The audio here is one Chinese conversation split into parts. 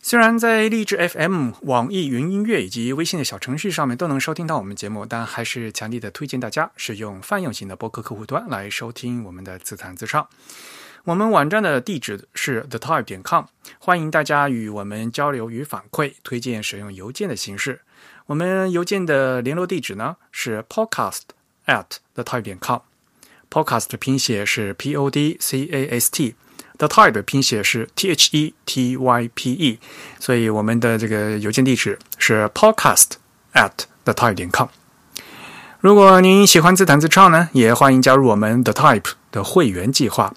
虽然在荔枝 FM、网易云音乐以及微信的小程序上面都能收听到我们节目，但还是强烈的推荐大家使用泛用型的播客客户端来收听我们的自弹自唱。我们网站的地址是 thetype 点 com，欢迎大家与我们交流与反馈，推荐使用邮件的形式。我们邮件的联络地址呢是 podcast at thetype 点 com，podcast 的拼写是 p o d c a s t。The Type 的拼写是 T H E T Y P E，所以我们的这个邮件地址是 podcast at the type 点 com。如果您喜欢自弹自唱呢，也欢迎加入我们 The Type 的会员计划。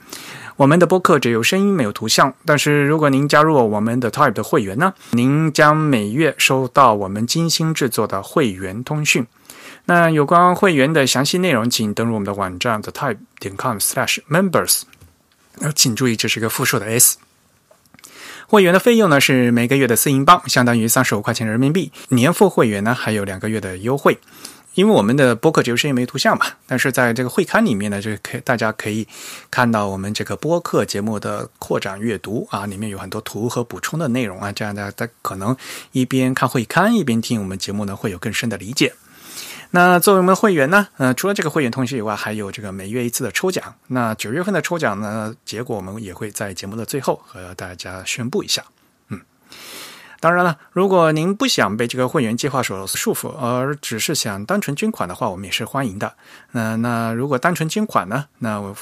我们的播客只有声音没有图像，但是如果您加入我们的 Type 的会员呢，您将每月收到我们精心制作的会员通讯。那有关会员的详细内容，请登录我们的网站 The Type 点 com/slash/members。请注意，这是一个复数的 s。会员的费用呢是每个月的四英镑，相当于三十五块钱人民币。年付会员呢还有两个月的优惠。因为我们的播客只有声音没图像嘛，但是在这个会刊里面呢，就可以大家可以看到我们这个播客节目的扩展阅读啊，里面有很多图和补充的内容啊，这样大家可能一边看会刊一边听我们节目呢，会有更深的理解。那作为我们的会员呢，呃，除了这个会员通讯以外，还有这个每月一次的抽奖。那九月份的抽奖呢，结果我们也会在节目的最后和大家宣布一下。嗯，当然了，如果您不想被这个会员计划所束缚，而只是想单纯捐款的话，我们也是欢迎的。那那如果单纯捐款呢，那我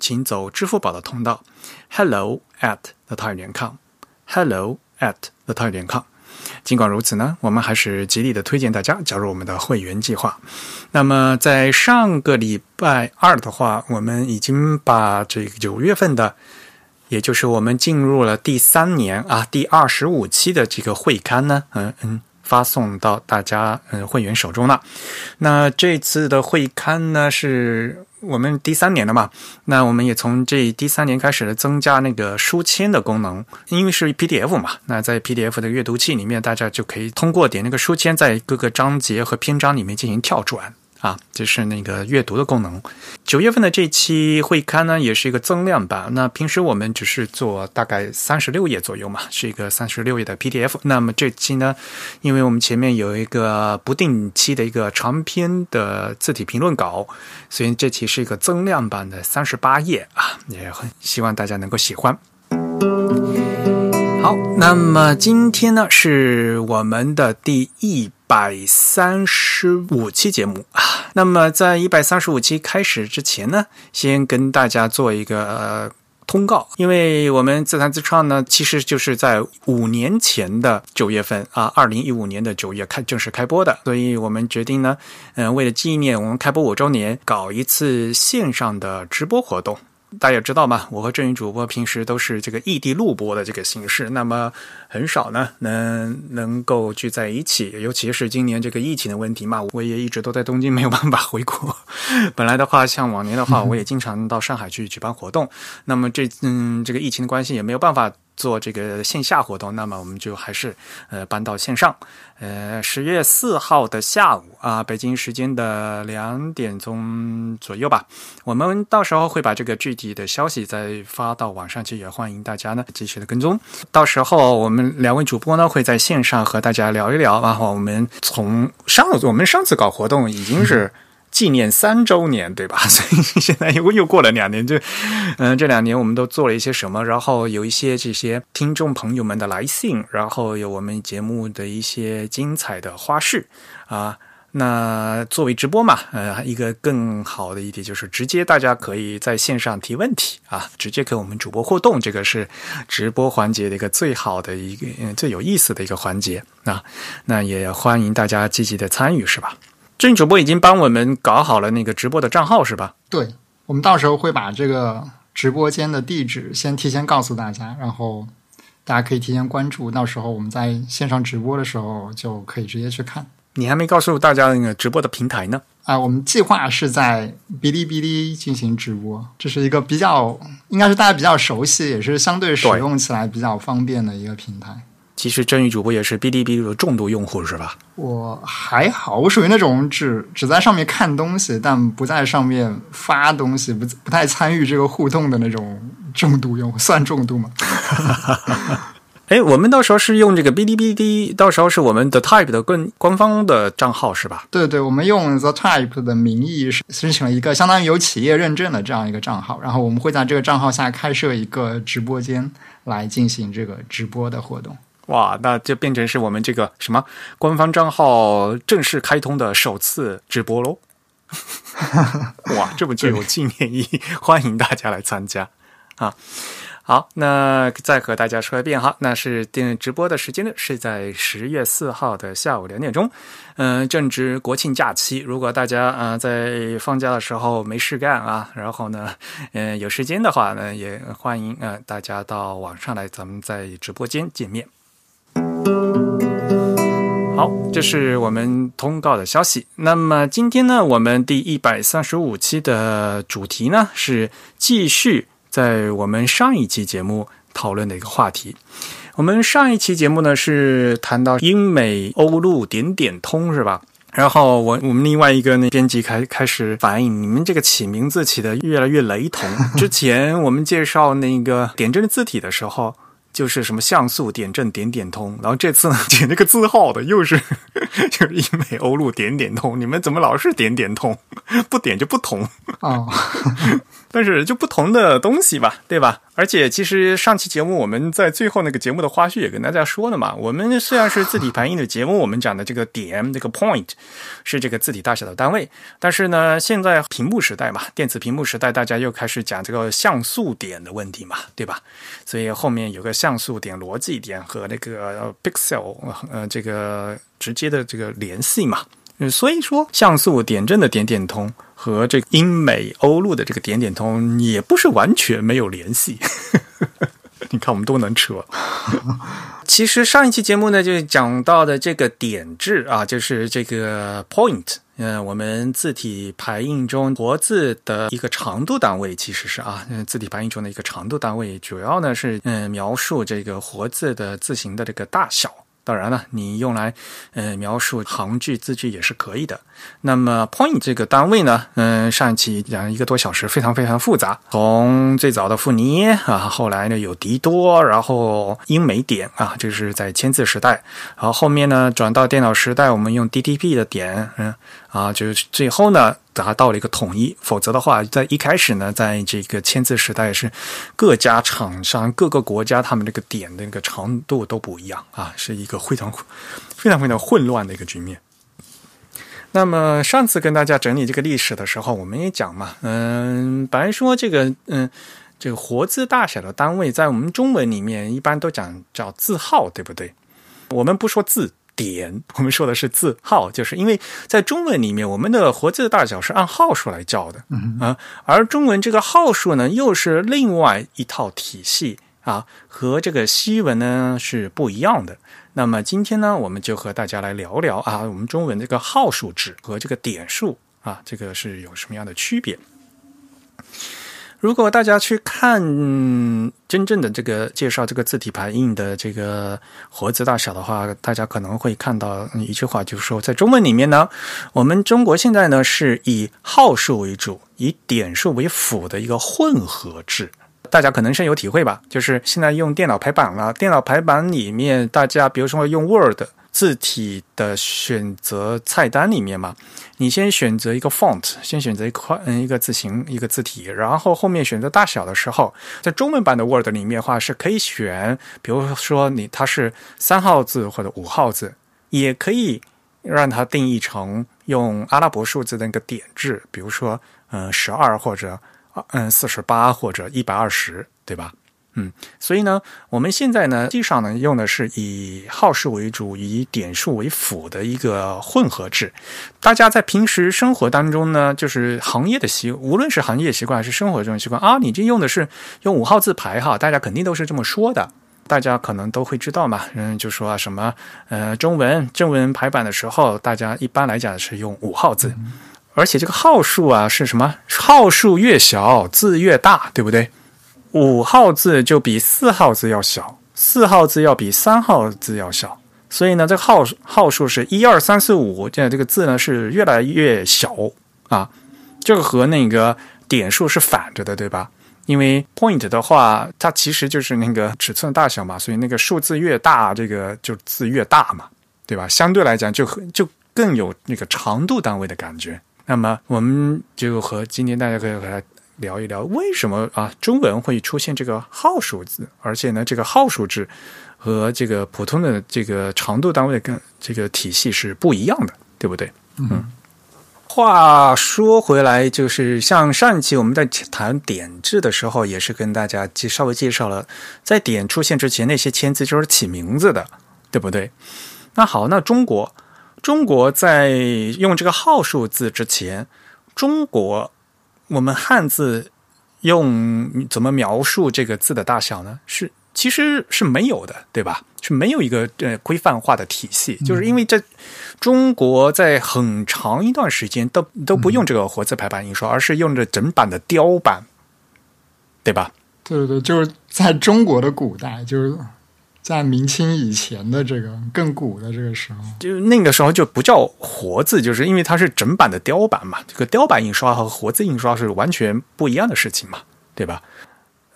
请走支付宝的通道，hello at the t i 点 com，hello at the t i 点 com。尽管如此呢，我们还是极力的推荐大家加入我们的会员计划。那么在上个礼拜二的话，我们已经把这个九月份的，也就是我们进入了第三年啊第二十五期的这个会刊呢，嗯嗯，发送到大家嗯会员手中了。那这次的会刊呢是。我们第三年了嘛，那我们也从这第三年开始了增加那个书签的功能，因为是 PDF 嘛，那在 PDF 的阅读器里面，大家就可以通过点那个书签，在各个章节和篇章里面进行跳转。啊，这是那个阅读的功能。九月份的这期会刊呢，也是一个增量版。那平时我们只是做大概三十六页左右嘛，是一个三十六页的 PDF。那么这期呢，因为我们前面有一个不定期的一个长篇的字体评论稿，所以这期是一个增量版的三十八页啊，也很希望大家能够喜欢。好，那么今天呢，是我们的第一。百三十五期节目。啊，那么在一百三十五期开始之前呢，先跟大家做一个呃通告，因为我们自弹自唱呢，其实就是在五年前的九月份啊，二零一五年的九月开正式开播的，所以我们决定呢，嗯，为了纪念我们开播五周年，搞一次线上的直播活动。大家也知道嘛，我和郑云主播平时都是这个异地录播的这个形式，那么很少呢能能够聚在一起，尤其是今年这个疫情的问题嘛，我也一直都在东京，没有办法回国。本来的话，像往年的话，我也经常到上海去举办活动，那么这嗯这个疫情的关系也没有办法。做这个线下活动，那么我们就还是呃搬到线上。呃，十月四号的下午啊，北京时间的两点钟左右吧，我们到时候会把这个具体的消息再发到网上去，也欢迎大家呢继续的跟踪。到时候我们两位主播呢会在线上和大家聊一聊，然后我们从上我们上次搞活动已经是。纪念三周年，对吧？所以现在又又过了两年，就嗯，这两年我们都做了一些什么？然后有一些这些听众朋友们的来信，然后有我们节目的一些精彩的花絮啊。那作为直播嘛，呃，一个更好的一点就是直接大家可以在线上提问题啊，直接跟我们主播互动，这个是直播环节的一个最好的一个最有意思的一个环节啊。那也欢迎大家积极的参与，是吧？郑主播已经帮我们搞好了那个直播的账号，是吧？对，我们到时候会把这个直播间的地址先提前告诉大家，然后大家可以提前关注，到时候我们在线上直播的时候就可以直接去看。你还没告诉大家那个直播的平台呢？啊，我们计划是在哔哩哔哩进行直播，这是一个比较应该是大家比较熟悉，也是相对使用起来比较方便的一个平台。其实真宇主播也是哔哩哔哩的重度用户是吧？我还好，我属于那种只只在上面看东西，但不在上面发东西，不不太参与这个互动的那种重度用户，算重度吗？哎，我们到时候是用这个哔哩哔哩，到时候是我们的 Type 的官官方的账号是吧？对对，我们用 The Type 的名义申请了一个相当于有企业认证的这样一个账号，然后我们会在这个账号下开设一个直播间来进行这个直播的活动。哇，那就变成是我们这个什么官方账号正式开通的首次直播喽！哇，这么具有纪念意义，欢迎大家来参加啊！好，那再和大家说一遍哈，那是电直播的时间呢，是在十月四号的下午两点钟，嗯，正值国庆假期，如果大家啊在放假的时候没事干啊，然后呢，嗯，有时间的话呢，也欢迎呃大家到网上来，咱们在直播间见面。好，这是我们通告的消息。那么今天呢，我们第一百三十五期的主题呢是继续。在我们上一期节目讨论的一个话题，我们上一期节目呢是谈到英美欧陆点点通是吧？然后我我们另外一个那编辑开开始反映，你们这个起名字起的越来越雷同。之前我们介绍那个点阵字体的时候。就是什么像素点阵点点通，然后这次呢点那个字号的又是 就是英美欧陆点点通，你们怎么老是点点通？不点就不通啊？但是就不同的东西吧，对吧？而且其实上期节目我们在最后那个节目的花絮也跟大家说了嘛，我们虽然是字体排印的节目，我们讲的这个点这个 point 是这个字体大小的单位，但是呢，现在屏幕时代嘛，电子屏幕时代，大家又开始讲这个像素点的问题嘛，对吧？所以后面有个像素点、逻辑点和那个 pixel 呃这个直接的这个联系嘛，所以说像素点阵的点点通。和这个英美欧陆的这个点点通也不是完全没有联系，你看我们多能扯。其实上一期节目呢，就讲到的这个点字啊，就是这个 point，嗯，我们字体排印中活字的一个长度单位，其实是啊，嗯，字体排印中的一个长度单位，主要呢是嗯描述这个活字的字形的这个大小。当然了，你用来呃描述行距、字距也是可以的。那么 point 这个单位呢，嗯，上一期讲一个多小时，非常非常复杂。从最早的富尼啊，后来呢有迪多，然后英美点啊，这是在签字时代。然后后面呢转到电脑时代，我们用 DTP 的点，嗯啊，就是最后呢。达到了一个统一，否则的话，在一开始呢，在这个签字时代是各家厂商、各个国家他们这个点的那个长度都不一样啊，是一个非常非常非常混乱的一个局面。那么上次跟大家整理这个历史的时候，我们也讲嘛，嗯，本来说这个嗯，这个活字大小的单位在我们中文里面一般都讲叫字号，对不对？我们不说字。点，我们说的是字号，就是因为在中文里面，我们的活字的大小是按号数来叫的啊，而中文这个号数呢，又是另外一套体系啊，和这个西文呢是不一样的。那么今天呢，我们就和大家来聊聊啊，我们中文这个号数值和这个点数啊，这个是有什么样的区别？如果大家去看真正的这个介绍这个字体排印的这个活字大小的话，大家可能会看到一句话，就是说，在中文里面呢，我们中国现在呢是以号数为主，以点数为辅的一个混合制。大家可能深有体会吧？就是现在用电脑排版了，电脑排版里面，大家比如说用 Word。字体的选择菜单里面嘛，你先选择一个 font，先选择一块嗯一个字形一个字体，然后后面选择大小的时候，在中文版的 Word 里面的话是可以选，比如说你它是三号字或者五号字，也可以让它定义成用阿拉伯数字的那个点制，比如说嗯十二或者嗯四十八或者一百二十，对吧？嗯，所以呢，我们现在呢，实际上呢，用的是以号数为主，以点数为辅的一个混合制。大家在平时生活当中呢，就是行业的习，无论是行业习惯还是生活中的习惯啊，你这用的是用五号字排哈，大家肯定都是这么说的大家可能都会知道嘛，嗯，就说啊什么呃中文正文排版的时候，大家一般来讲是用五号字，而且这个号数啊是什么？号数越小字越大，对不对？五号字就比四号字要小，四号字要比三号字要小，所以呢，这个号号数是一二三四五，这这个字呢是越来越小啊，这个和那个点数是反着的，对吧？因为 point 的话，它其实就是那个尺寸大小嘛，所以那个数字越大，这个就字越大嘛，对吧？相对来讲，就就更有那个长度单位的感觉。那么，我们就和今天大家可以和他聊一聊，为什么啊中文会出现这个号数字，而且呢，这个号数字和这个普通的这个长度单位跟这个体系是不一样的，对不对？嗯。话说回来，就是像上一期我们在谈点字的时候，也是跟大家介稍微介绍了，在点出现之前，那些签字就是起名字的，对不对？那好，那中国，中国在用这个号数字之前，中国我们汉字用怎么描述这个字的大小呢？是。其实是没有的，对吧？是没有一个呃规范化的体系，就是因为在中国在很长一段时间都都不用这个活字排版印刷，而是用着整版的雕版，对吧？对对对，就是在中国的古代，就是在明清以前的这个更古的这个时候，就那个时候就不叫活字，就是因为它是整版的雕版嘛。这个雕版印刷和活字印刷是完全不一样的事情嘛，对吧？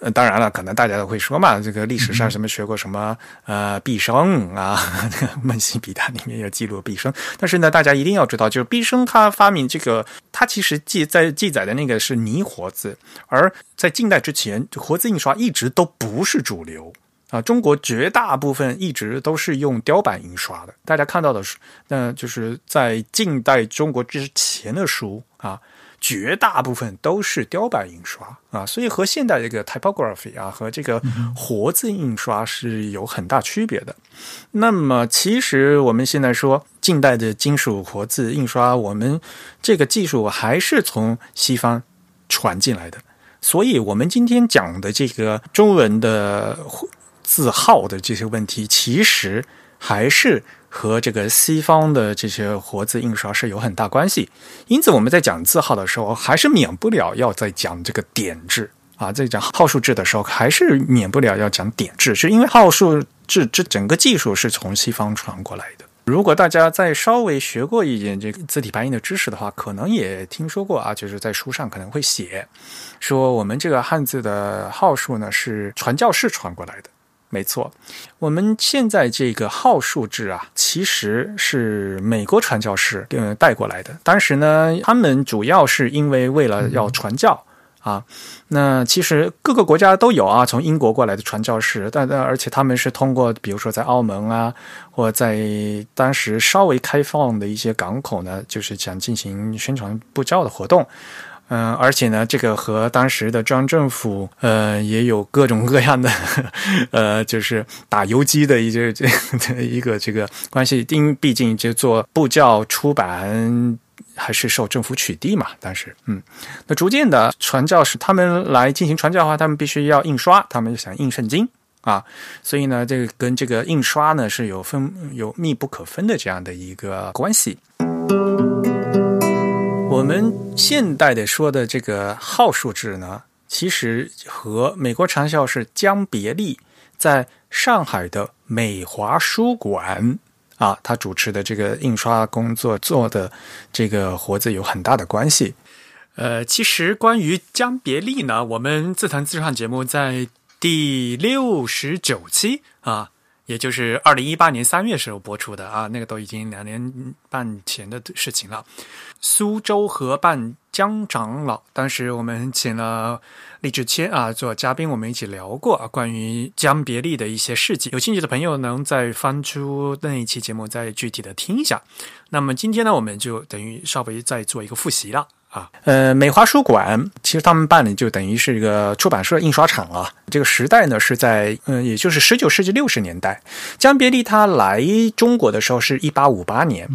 呃，当然了，可能大家都会说嘛，这个历史上什么学过什么呃毕生啊，《梦溪笔谈》里面有记录毕生。但是呢，大家一定要知道，就是毕生他发明这个，他其实记在记载的那个是泥活字，而在近代之前，活字印刷一直都不是主流啊。中国绝大部分一直都是用雕版印刷的。大家看到的是，那就是在近代中国之前的书啊。绝大部分都是雕版印刷啊，所以和现代这个 typography 啊和这个活字印刷是有很大区别的。那么，其实我们现在说近代的金属活字印刷，我们这个技术还是从西方传进来的。所以，我们今天讲的这个中文的字号的这些问题，其实还是。和这个西方的这些活字印刷是有很大关系，因此我们在讲字号的时候，还是免不了要在讲这个点字啊，在讲号数字的时候，还是免不了要讲点字，是因为号数字这整个技术是从西方传过来的。如果大家再稍微学过一点这个字体排印的知识的话，可能也听说过啊，就是在书上可能会写说，我们这个汉字的号数呢是传教士传过来的。没错，我们现在这个号数制啊，其实是美国传教士呃带过来的。当时呢，他们主要是因为为了要传教啊。那其实各个国家都有啊，从英国过来的传教士，但但而且他们是通过，比如说在澳门啊，或在当时稍微开放的一些港口呢，就是想进行宣传布教的活动。嗯，而且呢，这个和当时的中央政府，呃，也有各种各样的，呃，就是打游击的一些这一个这个关系。因毕竟就做布教出版，还是受政府取缔嘛。当时，嗯，那逐渐的传教士他们来进行传教的话，他们必须要印刷，他们想印圣经啊，所以呢，这个跟这个印刷呢是有分有密不可分的这样的一个关系。我们现代的说的这个号数字呢，其实和美国传教士江别利在上海的美华书馆啊，他主持的这个印刷工作做的这个活字有很大的关系。呃，其实关于江别利呢，我们自谈自唱节目在第六十九期啊。也就是二零一八年三月时候播出的啊，那个都已经两年半前的事情了。苏州河畔江长老，当时我们请了李志谦啊做嘉宾，我们一起聊过啊关于江别利的一些事迹。有兴趣的朋友能再翻出那一期节目，再具体的听一下。那么今天呢，我们就等于稍微再做一个复习了。啊，呃，美华书馆其实他们办的就等于是一个出版社印刷厂啊。这个时代呢是在，嗯，也就是十九世纪六十年代。江别利他来中国的时候是一八五八年，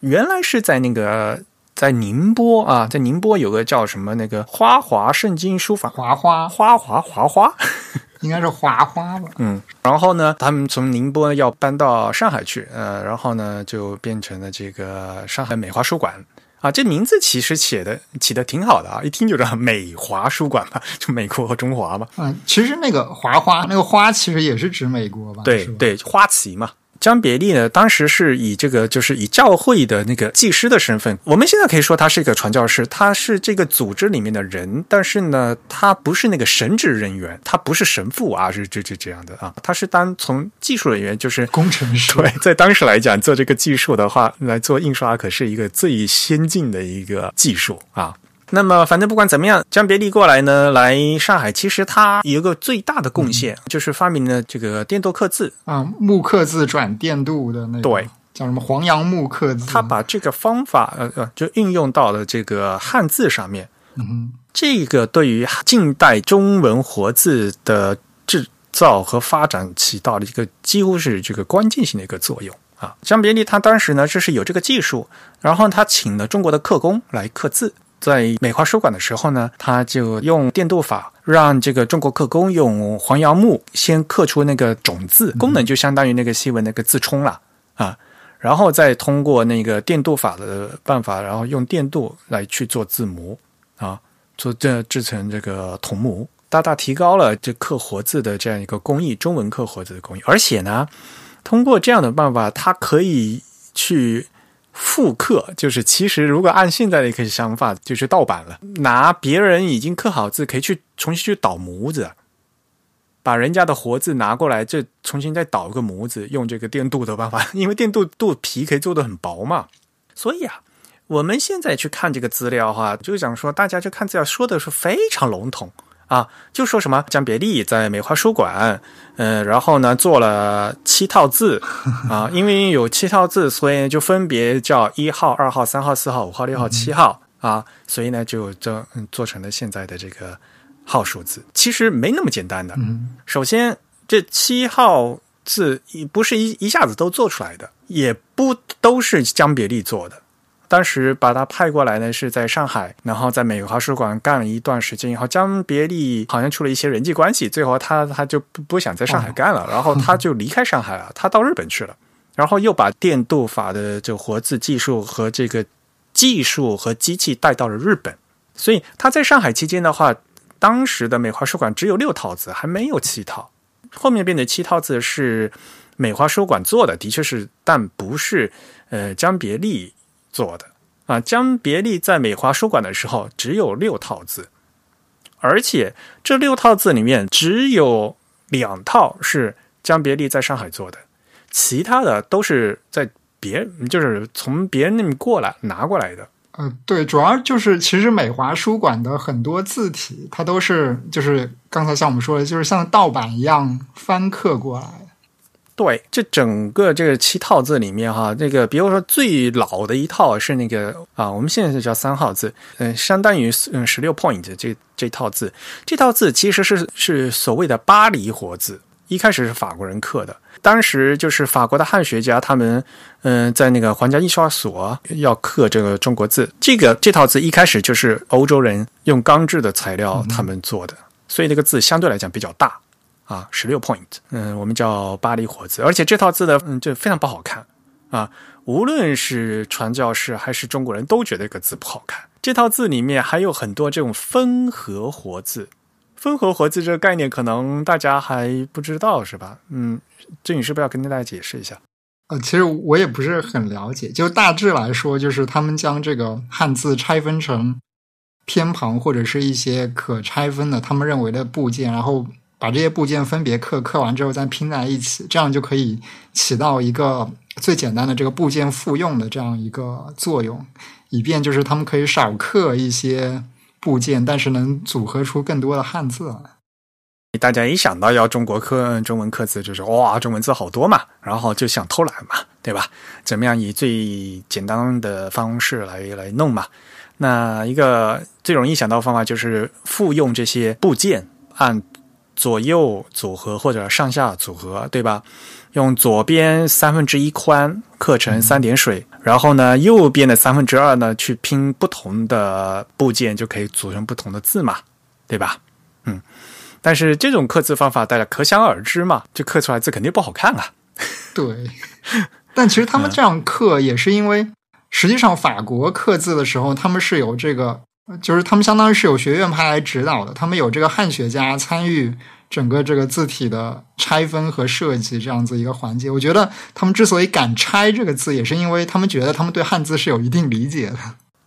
原来是在那个在宁波啊，在宁波有个叫什么那个花华圣经书法，华花花华华花，应该是华花吧？嗯，然后呢，他们从宁波要搬到上海去，呃，然后呢就变成了这个上海美华书馆。啊，这名字其实起的起的挺好的啊，一听就知道美华书馆吧，就美国和中华嘛。嗯，其实那个华花那个花其实也是指美国吧？对对，花旗嘛。江别利呢，当时是以这个就是以教会的那个技师的身份，我们现在可以说他是一个传教士，他是这个组织里面的人，但是呢，他不是那个神职人员，他不是神父啊，是这这这样的啊，他是当从技术人员，就是 工程师。对，在当时来讲，做这个技术的话，来做印刷可是一个最先进的一个技术啊。那么，反正不管怎么样，江别利过来呢，来上海，其实他有一个最大的贡献，就是发明了这个电镀刻字啊，木刻字转电镀的那个，对，叫什么黄杨木刻字。他把这个方法，呃呃，就运用到了这个汉字上面。嗯，这个对于近代中文活字的制造和发展起到了一个几乎是这个关键性的一个作用啊。江别利他当时呢，就是有这个技术，然后他请了中国的刻工来刻字。在美华书馆的时候呢，他就用电镀法，让这个中国刻工用黄杨木先刻出那个种字，功能就相当于那个西文那个字冲了啊，然后再通过那个电镀法的办法，然后用电镀来去做字模啊，做这制成这个铜模，大大提高了这刻活字的这样一个工艺，中文刻活字的工艺，而且呢，通过这样的办法，它可以去。复刻就是，其实如果按现在的一个想法，就是盗版了。拿别人已经刻好字，可以去重新去倒模子，把人家的活字拿过来，这重新再倒一个模子，用这个电镀的办法，因为电镀镀皮可以做的很薄嘛。所以啊，我们现在去看这个资料哈，就想说，大家就看资料说的是非常笼统。啊，就说什么江别利在梅花书馆，嗯，然后呢做了七套字啊，因为有七套字，所以就分别叫一号、二号、三号、四号、五号、六号、七号啊，所以呢就这做成了现在的这个号数字。其实没那么简单的。首先，这七号字不是一一下子都做出来的，也不都是江别利做的。当时把他派过来呢，是在上海，然后在美华书馆干了一段时间以后，江别利好像出了一些人际关系，最后他他就不不想在上海干了，然后他就离开上海了，他到日本去了，然后又把电镀法的这活字技术和这个技术和机器带到了日本，所以他在上海期间的话，当时的美华书馆只有六套字，还没有七套，后面变的七套字是美华书馆做的，的确是，但不是呃江别利。做的啊，江别利在美华书馆的时候只有六套字，而且这六套字里面只有两套是江别利在上海做的，其他的都是在别就是从别人那边过来拿过来的。呃，对，主要就是其实美华书馆的很多字体，它都是就是刚才像我们说的，就是像盗版一样翻刻过来。对，这整个这个七套字里面哈，那个比如说最老的一套是那个啊，我们现在是叫三号字，嗯，相当于嗯十六 point 这这套字，这套字其实是是所谓的巴黎活字，一开始是法国人刻的，当时就是法国的汉学家他们嗯在那个皇家印刷所要刻这个中国字，这个这套字一开始就是欧洲人用钢制的材料他们做的，所以那个字相对来讲比较大。啊，十六 point，嗯，我们叫巴黎活字，而且这套字的，嗯，就非常不好看啊。无论是传教士还是中国人都觉得这个字不好看。这套字里面还有很多这种分合活字，分合活字这个概念可能大家还不知道是吧？嗯，郑女士不要跟大家解释一下。呃，其实我也不是很了解，就大致来说，就是他们将这个汉字拆分成偏旁或者是一些可拆分的他们认为的部件，然后。把这些部件分别刻，刻完之后再拼在一起，这样就可以起到一个最简单的这个部件复用的这样一个作用，以便就是他们可以少刻一些部件，但是能组合出更多的汉字。大家一想到要中国刻中文刻字，就是哇，中文字好多嘛，然后就想偷懒嘛，对吧？怎么样以最简单的方式来来弄嘛？那一个最容易想到方法就是复用这些部件按。左右组合或者上下组合，对吧？用左边三分之一宽刻成三点水，然后呢，右边的三分之二呢，去拼不同的部件，就可以组成不同的字嘛，对吧？嗯，但是这种刻字方法大家可想而知嘛，就刻出来字肯定不好看啊。对，但其实他们这样刻也是因为，实际上法国刻字的时候，他们是有这个，就是他们相当于是有学院派来指导的，他们有这个汉学家参与整个这个字体的拆分和设计这样子一个环节。我觉得他们之所以敢拆这个字，也是因为他们觉得他们对汉字是有一定理解的。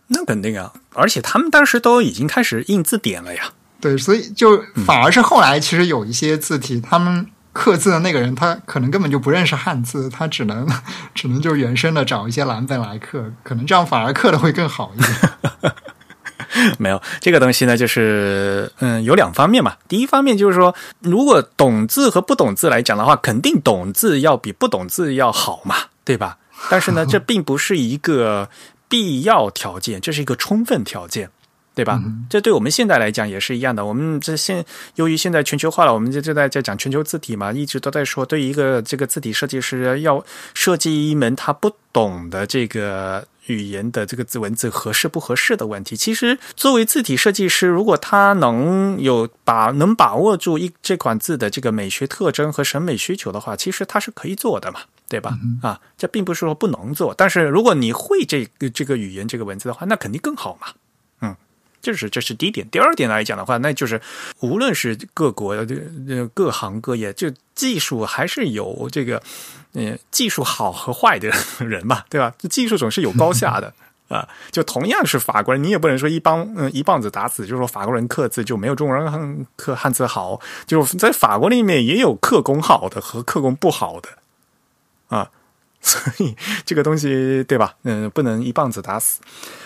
那肯定啊，而且他们当时都已经开始印字典了呀。对，所以就反而是后来其实有一些字体，他们。刻字的那个人，他可能根本就不认识汉字，他只能只能就原生的找一些蓝本来刻，可能这样反而刻的会更好一点。没有这个东西呢，就是嗯，有两方面嘛。第一方面就是说，如果懂字和不懂字来讲的话，肯定懂字要比不懂字要好嘛，对吧？但是呢，这并不是一个必要条件，这是一个充分条件。对吧？这对我们现在来讲也是一样的。我们这现由于现在全球化了，我们就就在在讲全球字体嘛，一直都在说，对于一个这个字体设计师要设计一门他不懂的这个语言的这个字文字合适不合适的问题。其实作为字体设计师，如果他能有把能把握住一这款字的这个美学特征和审美需求的话，其实他是可以做的嘛，对吧？啊，这并不是说不能做，但是如果你会这个这个语言这个文字的话，那肯定更好嘛。嗯，这是这是第一点，第二点来讲的话，那就是无论是各国的各行各业，就技术还是有这个，嗯，技术好和坏的人嘛，对吧？技术总是有高下的啊。就同样是法国人，你也不能说一帮嗯一棒子打死，就是说法国人刻字就没有中国人刻汉字好。就在法国里面也有刻工好的和刻工不好的啊，所以这个东西对吧？嗯，不能一棒子打死。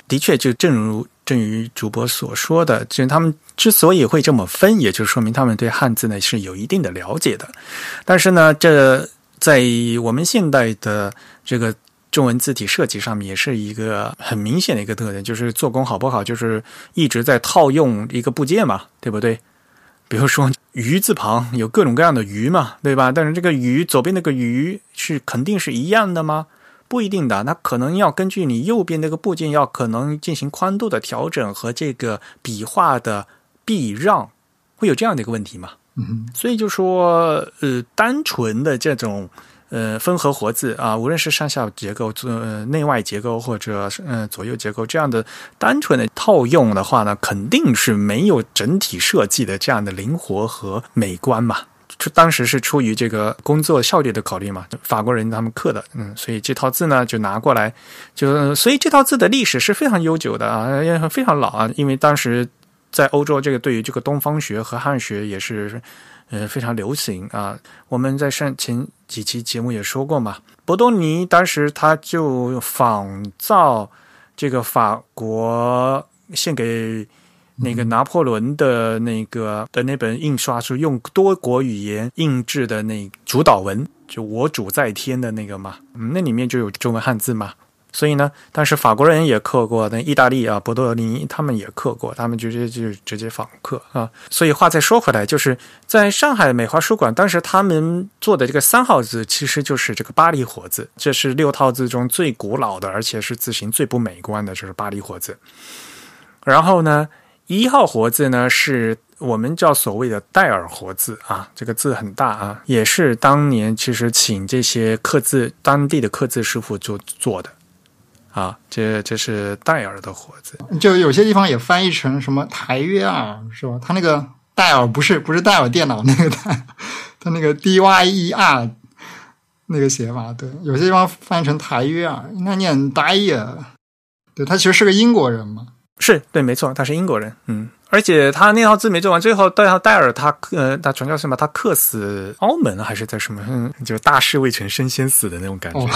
的确，就正如。正如主播所说的，就他们之所以会这么分，也就说明他们对汉字呢是有一定的了解的。但是呢，这在我们现代的这个中文字体设计上面，也是一个很明显的一个特点，就是做工好不好，就是一直在套用一个部件嘛，对不对？比如说“鱼”字旁有各种各样的“鱼”嘛，对吧？但是这个“鱼”左边那个“鱼”是肯定是一样的吗？不一定的，那可能要根据你右边那个部件，要可能进行宽度的调整和这个笔画的避让，会有这样的一个问题吗？嗯，所以就说，呃，单纯的这种呃分合活字啊，无论是上下结构、呃内外结构或者嗯左右结构这样的单纯的套用的话呢，肯定是没有整体设计的这样的灵活和美观嘛。当时是出于这个工作效率的考虑嘛，法国人他们刻的，嗯，所以这套字呢就拿过来，就所以这套字的历史是非常悠久的啊，非常老啊，因为当时在欧洲，这个对于这个东方学和汉学也是呃非常流行啊。我们在上前几期节目也说过嘛，博多尼当时他就仿造这个法国献给。那个拿破仑的那个的那本印刷书，用多国语言印制的那主导文，就“我主在天”的那个嘛，那里面就有中文汉字嘛。所以呢，但是法国人也刻过，那意大利啊，博多尼他们也刻过，他们直接就直接仿刻啊。所以话再说回来，就是在上海美华书馆，当时他们做的这个三号字，其实就是这个巴黎活字，这是六套字中最古老的，而且是字形最不美观的，就是巴黎活字。然后呢？一号活字呢，是我们叫所谓的戴尔活字啊，这个字很大啊，也是当年其实请这些刻字当地的刻字师傅做做的啊，这这是戴尔的活字，就有些地方也翻译成什么台约尔是吧？他那个戴尔不是不是戴尔电脑那个戴，他那个 D Y E R 那个写法，对，有些地方翻译成台约尔，应该念戴尔，对他其实是个英国人嘛。是对，没错，他是英国人，嗯，而且他那套字没做完，最后戴戴尔他呃，他传教士嘛？他克死澳门还是在什么？嗯，就大事未成身先死的那种感觉。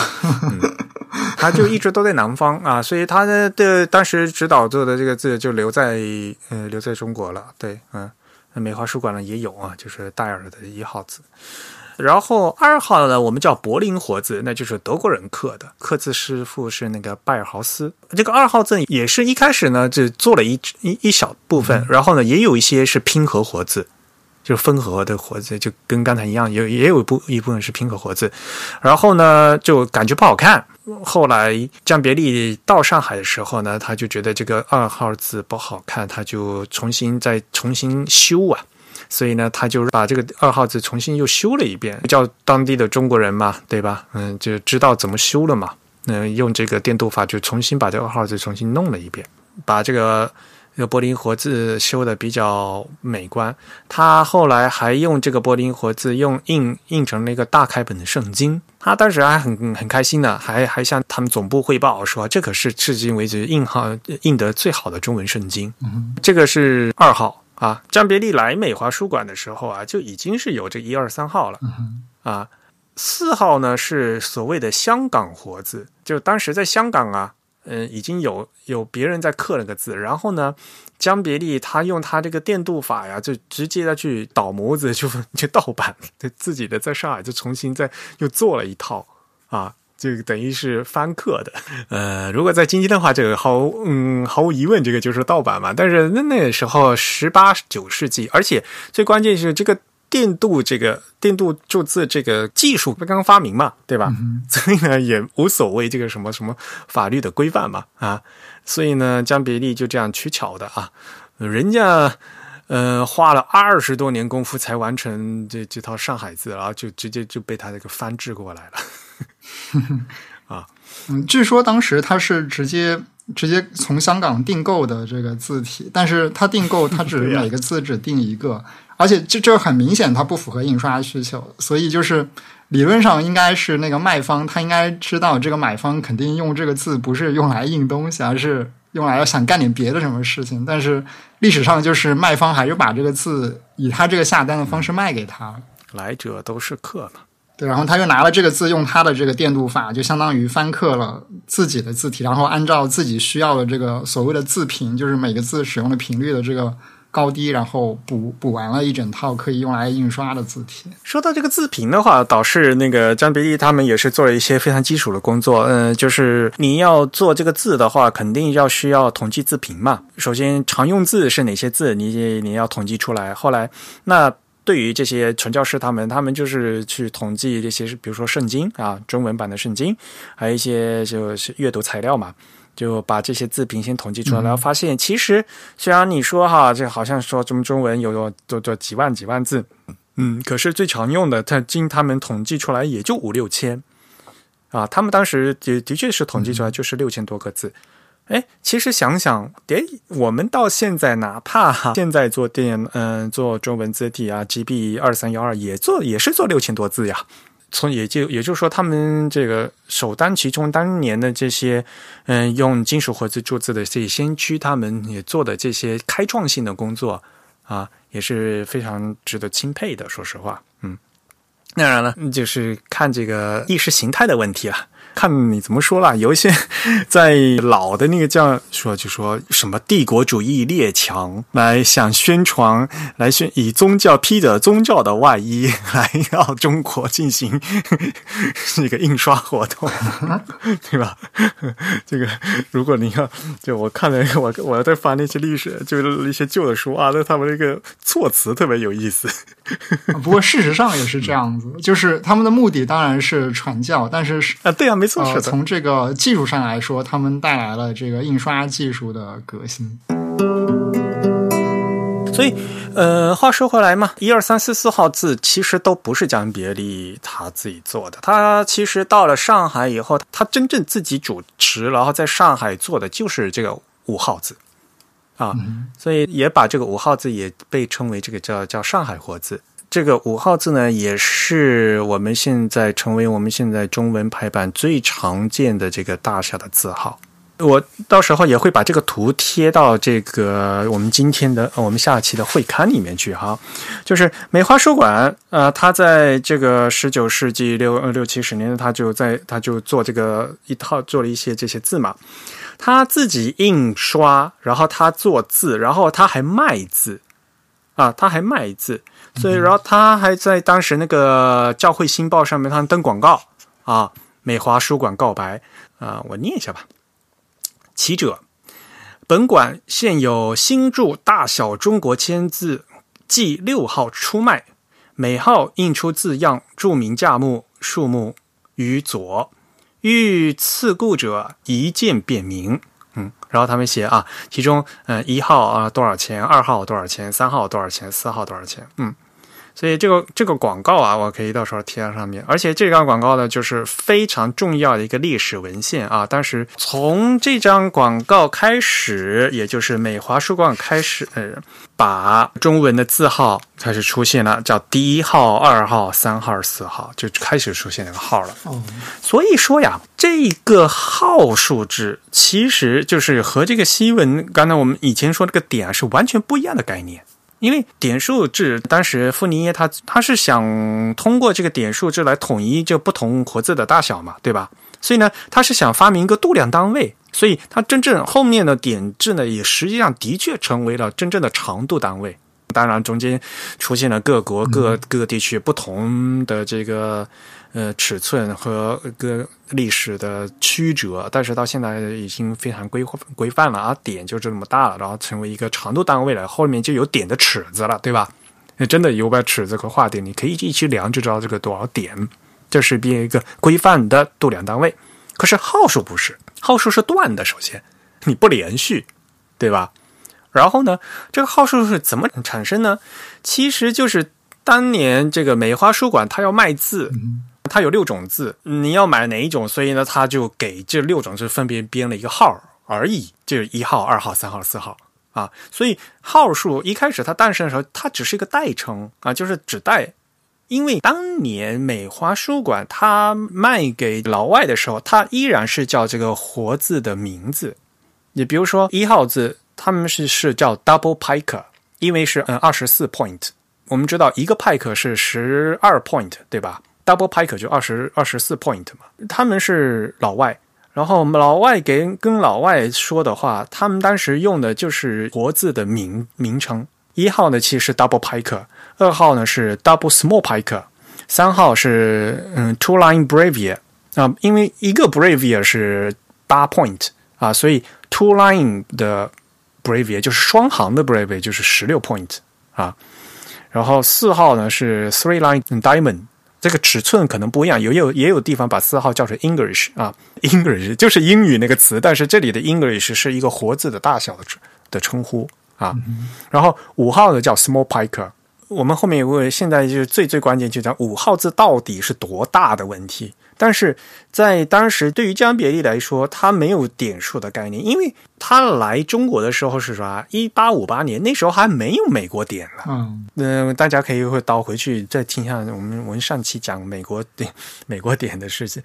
他就一直都在南方啊，所以他的的当时指导做的这个字就留在呃留在中国了。对，嗯，美华书馆呢也有啊，就是戴尔的一号字。然后二号呢，我们叫柏林活字，那就是德国人刻的，刻字师傅是那个拜尔豪斯。这个二号字也是一开始呢，就做了一一一小部分，然后呢，也有一些是拼合活字，就是分合的活字，就跟刚才一样，有也有一部一部分是拼合活字。然后呢，就感觉不好看。后来江别利到上海的时候呢，他就觉得这个二号字不好看，他就重新再重新修啊。所以呢，他就把这个二号字重新又修了一遍，叫当地的中国人嘛，对吧？嗯，就知道怎么修了嘛。嗯，用这个电镀法就重新把这个二号字重新弄了一遍，把这个。这个柏林活字修的比较美观，他后来还用这个柏林活字用印印成了一个大开本的圣经。他当时还很很开心呢，还还向他们总部汇报说，这可是至今为止印好印得最好的中文圣经。嗯这个是二号啊。张别利来美华书馆的时候啊，就已经是有这一二三号了啊。四号呢是所谓的香港活字，就当时在香港啊。嗯，已经有有别人在刻了个字，然后呢，江别利他用他这个电镀法呀，就直接的去倒模子，就 就盗版，就自己的在上海就重新再又做了一套啊，这个等于是翻刻的。呃，如果在今天的话，这个毫嗯毫无疑问，这个就是盗版嘛。但是那那时候十八九世纪，而且最关键是这个。电镀这个电镀铸字这个技术刚刚发明嘛，对吧？所以呢，也无所谓这个什么什么法律的规范嘛，啊，所以呢，江别利就这样取巧的啊，人家呃花了二十多年功夫才完成这这套上海字，然后就直接就被他这个翻制过来了，啊，嗯，据说当时他是直接直接从香港订购的这个字体，但是他订购他只 每个字只订一个。而且这这很明显，它不符合印刷需求，所以就是理论上应该是那个卖方，他应该知道这个买方肯定用这个字不是用来印东西，而是用来要想干点别的什么事情。但是历史上就是卖方还是把这个字以他这个下单的方式卖给他，来者都是客嘛。对，然后他又拿了这个字，用他的这个电镀法，就相当于翻刻了自己的字体，然后按照自己需要的这个所谓的字频，就是每个字使用的频率的这个。高低，然后补补完了一整套可以用来印刷的字体。说到这个字频的话，导师那个张别利他们也是做了一些非常基础的工作。嗯，就是你要做这个字的话，肯定要需要统计字频嘛。首先，常用字是哪些字，你你要统计出来。后来，那对于这些传教士他们，他们就是去统计这些，比如说圣经啊，中文版的圣经，还有一些就是阅读材料嘛。就把这些字频先统计出来，然后发现其实虽然你说哈，这好像说中中文有有多多几万几万字，嗯，可是最常用的，他经他们统计出来也就五六千啊。他们当时的的确是统计出来就是六千多个字。哎，其实想想，哎，我们到现在哪怕哈，现在做电嗯做中文字体啊，GB 二三幺二也做也是做六千多字呀。从也就也就是说，他们这个首当其冲当年的这些，嗯，用金属活字铸字的这些先驱，他们也做的这些开创性的工作啊，也是非常值得钦佩的。说实话，嗯，当然了，就是看这个意识形态的问题了。看你怎么说了，有一些 在老的那个叫说，就说什么帝国主义列强来想宣传，来宣以宗教披着宗教的外衣来到中国进行 这个印刷活动，对吧？这个如果你要就我看了我我在翻那些历史，就是一些旧的书啊，那他们那个措辞特别有意思。不过事实上也是这样子，就是他们的目的当然是传教，但是啊，对啊，没。呃，从这个技术上来说，他们带来了这个印刷技术的革新。所以，呃，话说回来嘛，一二三四四号字其实都不是江别离他自己做的。他其实到了上海以后，他真正自己主持，然后在上海做的就是这个五号字啊。所以也把这个五号字也被称为这个叫叫上海活字。这个五号字呢，也是我们现在成为我们现在中文排版最常见的这个大小的字号。我到时候也会把这个图贴到这个我们今天的我们下期的会刊里面去哈。就是梅花书馆啊，他在这个十九世纪六六七十年，他就在他就做这个一套做了一些这些字嘛，他自己印刷，然后他做字，然后他还卖字啊，他还卖字。所以，然后他还在当时那个教会新报上面，他登广告啊，美华书馆告白啊，我念一下吧。其者，本馆现有新著大小中国签字计六号出卖，每号印出字样、注明价目、数目于左，欲赐故者一见便明。嗯，然后他们写啊，其中嗯一号啊多少钱，二号多少钱，三号多少钱，四号多少钱，嗯。所以这个这个广告啊，我可以到时候贴在上面。而且这张广告呢，就是非常重要的一个历史文献啊。当时从这张广告开始，也就是美华书馆开始，呃，把中文的字号开始出现了，叫第一号、二号、三号、四号，就开始出现那个号了。所以说呀，这个号数字其实就是和这个西文刚才我们以前说这个点是完全不一样的概念。因为点数制，当时傅尼耶他他是想通过这个点数制来统一就不同活字的大小嘛，对吧？所以呢，他是想发明一个度量单位，所以他真正后面的点制呢，也实际上的确成为了真正的长度单位。当然，中间出现了各国各各个地区不同的这个。呃，尺寸和个历史的曲折，但是到现在已经非常规规范了啊，点就这么大了，然后成为一个长度单位了，后面就有点的尺子了，对吧？那真的有把尺子和画点，你可以一起量就知道这个多少点，这是变一个规范的度量单位。可是号数不是，号数是断的，首先你不连续，对吧？然后呢，这个号数是怎么产生呢？其实就是当年这个梅花书馆它要卖字。它有六种字，你要买哪一种？所以呢，他就给这六种字分别编了一个号而已，就是一号、二号、三号、四号啊。所以号数一开始它诞生的时候，它只是一个代称啊，就是指代。因为当年美华书馆它卖给老外的时候，它依然是叫这个活字的名字。你比如说一号字，他们是是叫 double pike，因为是嗯二十四 point。我们知道一个 pike 是十二 point，对吧？Double Pike 就二十二十四 point 嘛，他们是老外，然后老外给跟老外说的话，他们当时用的就是活字的名名称。一号呢其实是 Double Pike，二号呢是 Double Small Pike，三号是嗯 Two Line Bravier 啊，因为一个 Bravier 是八 point 啊，所以 Two Line 的 Bravier 就是双行的 Bravier 就是十六 point 啊，然后四号呢是 Three Line Diamond。这个尺寸可能不一样，有有也有地方把四号叫成 English 啊，English 就是英语那个词，但是这里的 English 是一个活字的大小的的称呼啊。然后五号呢叫 Small Piker，我们后面有个现在就是最最关键就讲五号字到底是多大的问题。但是在当时，对于江别利来说，他没有点数的概念，因为他来中国的时候是啥一八五八年，那时候还没有美国点呢。嗯，嗯，大家可以会倒回去再听一下我们我们上期讲美国点 美国点的事情。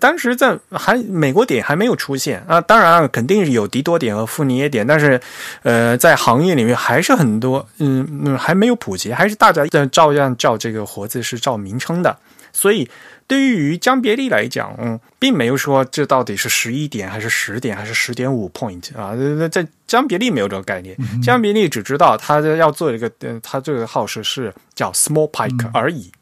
当时在还美国点还没有出现啊，当然肯定是有迪多点和富尼耶点，但是呃，在行业里面还是很多，嗯，还没有普及，还是大家在照样照这个活字是照名称的，所以。对于江别利来讲，嗯，并没有说这到底是十一点还是十点还是十点五 point 啊，在江别利没有这个概念，江别利只知道他要做一个，他这个号是是叫 small pike 而已。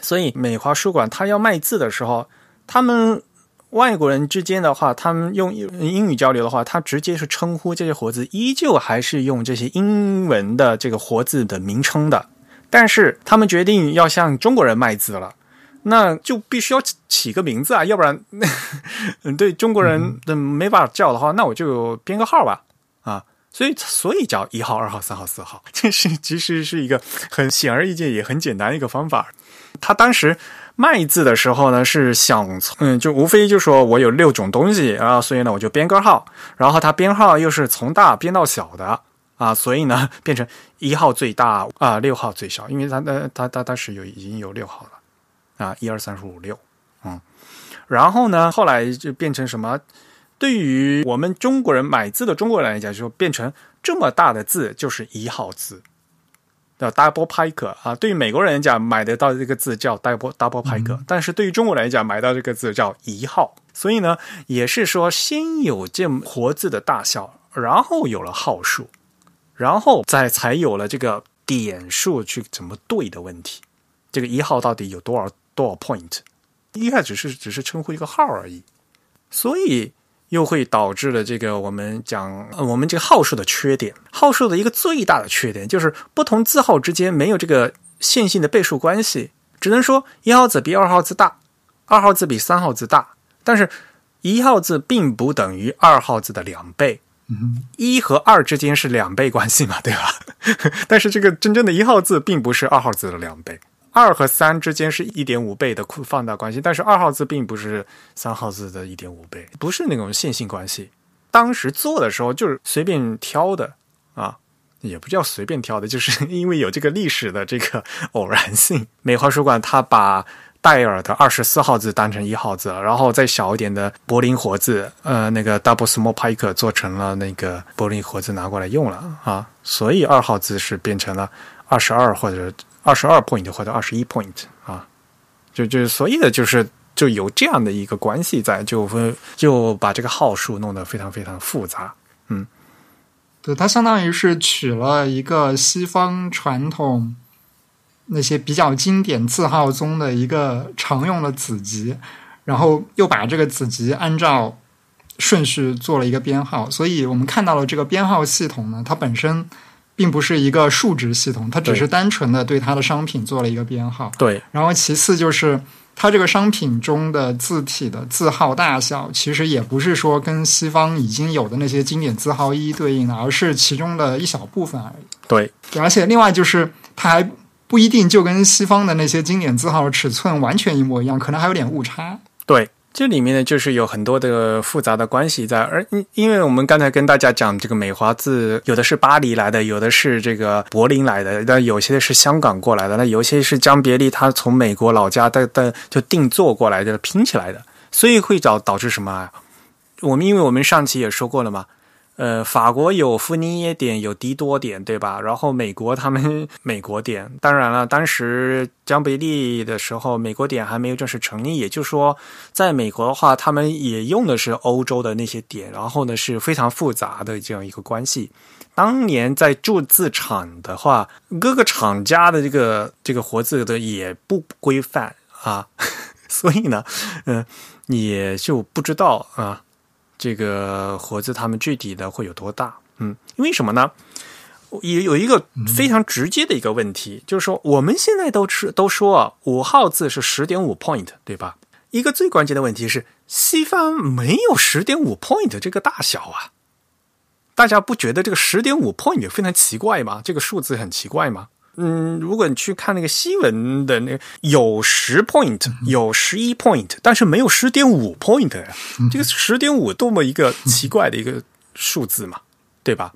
所以美华书馆他要卖字的时候，他们外国人之间的话，他们用英语交流的话，他直接是称呼这些活字，依旧还是用这些英文的这个活字的名称的。但是他们决定要向中国人卖字了。那就必须要起个名字啊，要不然，嗯，对中国人的没法叫的话，那我就编个号吧，啊，所以所以叫一号、二号、三号、四号，这是其实是一个很显而易见也很简单一个方法。他当时卖字的时候呢，是想从，嗯，就无非就说我有六种东西啊，所以呢我就编个号，然后他编号又是从大编到小的。啊，所以呢变成一号最大啊，六号最小，因为他他他他当时有已经有六号了。啊，一二三四五六，嗯，然后呢，后来就变成什么？对于我们中国人买字的中国人来讲，就变成这么大的字就是一号字，叫 double pike 啊。对于美国人来讲，买得到这个字叫 double double pike，但是对于中国人来讲，买到这个字叫一号。所以呢，也是说先有这活字的大小，然后有了号数，然后再才有了这个点数去怎么对的问题。这个一号到底有多少？多少 point？一开始是只是称呼一个号而已，所以又会导致了这个我们讲我们这个号数的缺点。号数的一个最大的缺点就是不同字号之间没有这个线性的倍数关系，只能说一号字比二号字大，二号字比三号字大。但是一号字并不等于二号字的两倍。嗯一和二之间是两倍关系嘛，对吧？但是这个真正的一号字并不是二号字的两倍，二和三之间是一点五倍的放大关系，但是二号字并不是三号字的一点五倍，不是那种线性关系。当时做的时候就是随便挑的啊，也不叫随便挑的，就是 因为有这个历史的这个偶然性。美华书馆它把戴尔的二十四号字当成一号字，然后再小一点的柏林活字，呃，那个 double small pike 做成了那个柏林活字拿过来用了啊，所以二号字是变成了二十二或者二十二 point 或者二十一 point 啊，就就所以的就是就有这样的一个关系在，就会就把这个号数弄得非常非常复杂。嗯对，它相当于是取了一个西方传统那些比较经典字号中的一个常用的子集，然后又把这个子集按照顺序做了一个编号，所以我们看到了这个编号系统呢，它本身并不是一个数值系统，它只是单纯的对它的商品做了一个编号。对然后其次就是它这个商品中的字体的字号大小，其实也不是说跟西方已经有的那些经典字号一一对应的，而是其中的一小部分而已。对对而且另外就是它还不一定就跟西方的那些经典字号尺寸完全一模一样，可能还有点误差。对，这里面呢就是有很多的复杂的关系在，而因为我们刚才跟大家讲这个美华字，有的是巴黎来的，有的是这个柏林来的，但有些是香港过来的，那有些是江别利他从美国老家的的就定做过来的拼起来的，所以会导导致什么啊？我们因为我们上期也说过了嘛，呃，法国有夫尼耶点，有迪多点，对吧？然后美国他们美国点，当然了，当时江贝利的时候，美国点还没有正式成立，也就是说，在美国的话，他们也用的是欧洲的那些点，然后呢是非常复杂的这样一个关系。当年在铸字厂的话，各个厂家的这个这个活字的也不规范啊，所以呢，嗯、也就不知道啊。这个活字他们具体的会有多大？嗯，因为什么呢？也有一个非常直接的一个问题，就是说我们现在都是都说啊，五号字是十点五 point，对吧？一个最关键的问题是，西方没有十点五 point 这个大小啊。大家不觉得这个十点五 point 非常奇怪吗？这个数字很奇怪吗？嗯，如果你去看那个西文的那个有十 point，有十一 point，但是没有十点五 point。这个十点五多么一个奇怪的一个数字嘛，对吧？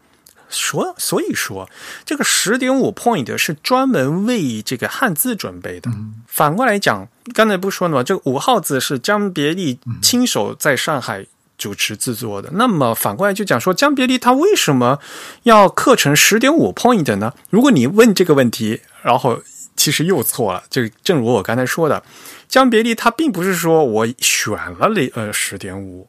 说，所以说这个十点五 point 是专门为这个汉字准备的。反过来讲，刚才不说了吗？这个五号字是江别利亲手在上海主持制作的。那么反过来就讲说，江别利他为什么要刻成十点五 point 呢？如果你问这个问题，然后其实又错了。就正如我刚才说的，江别利他并不是说我选了那呃十点五，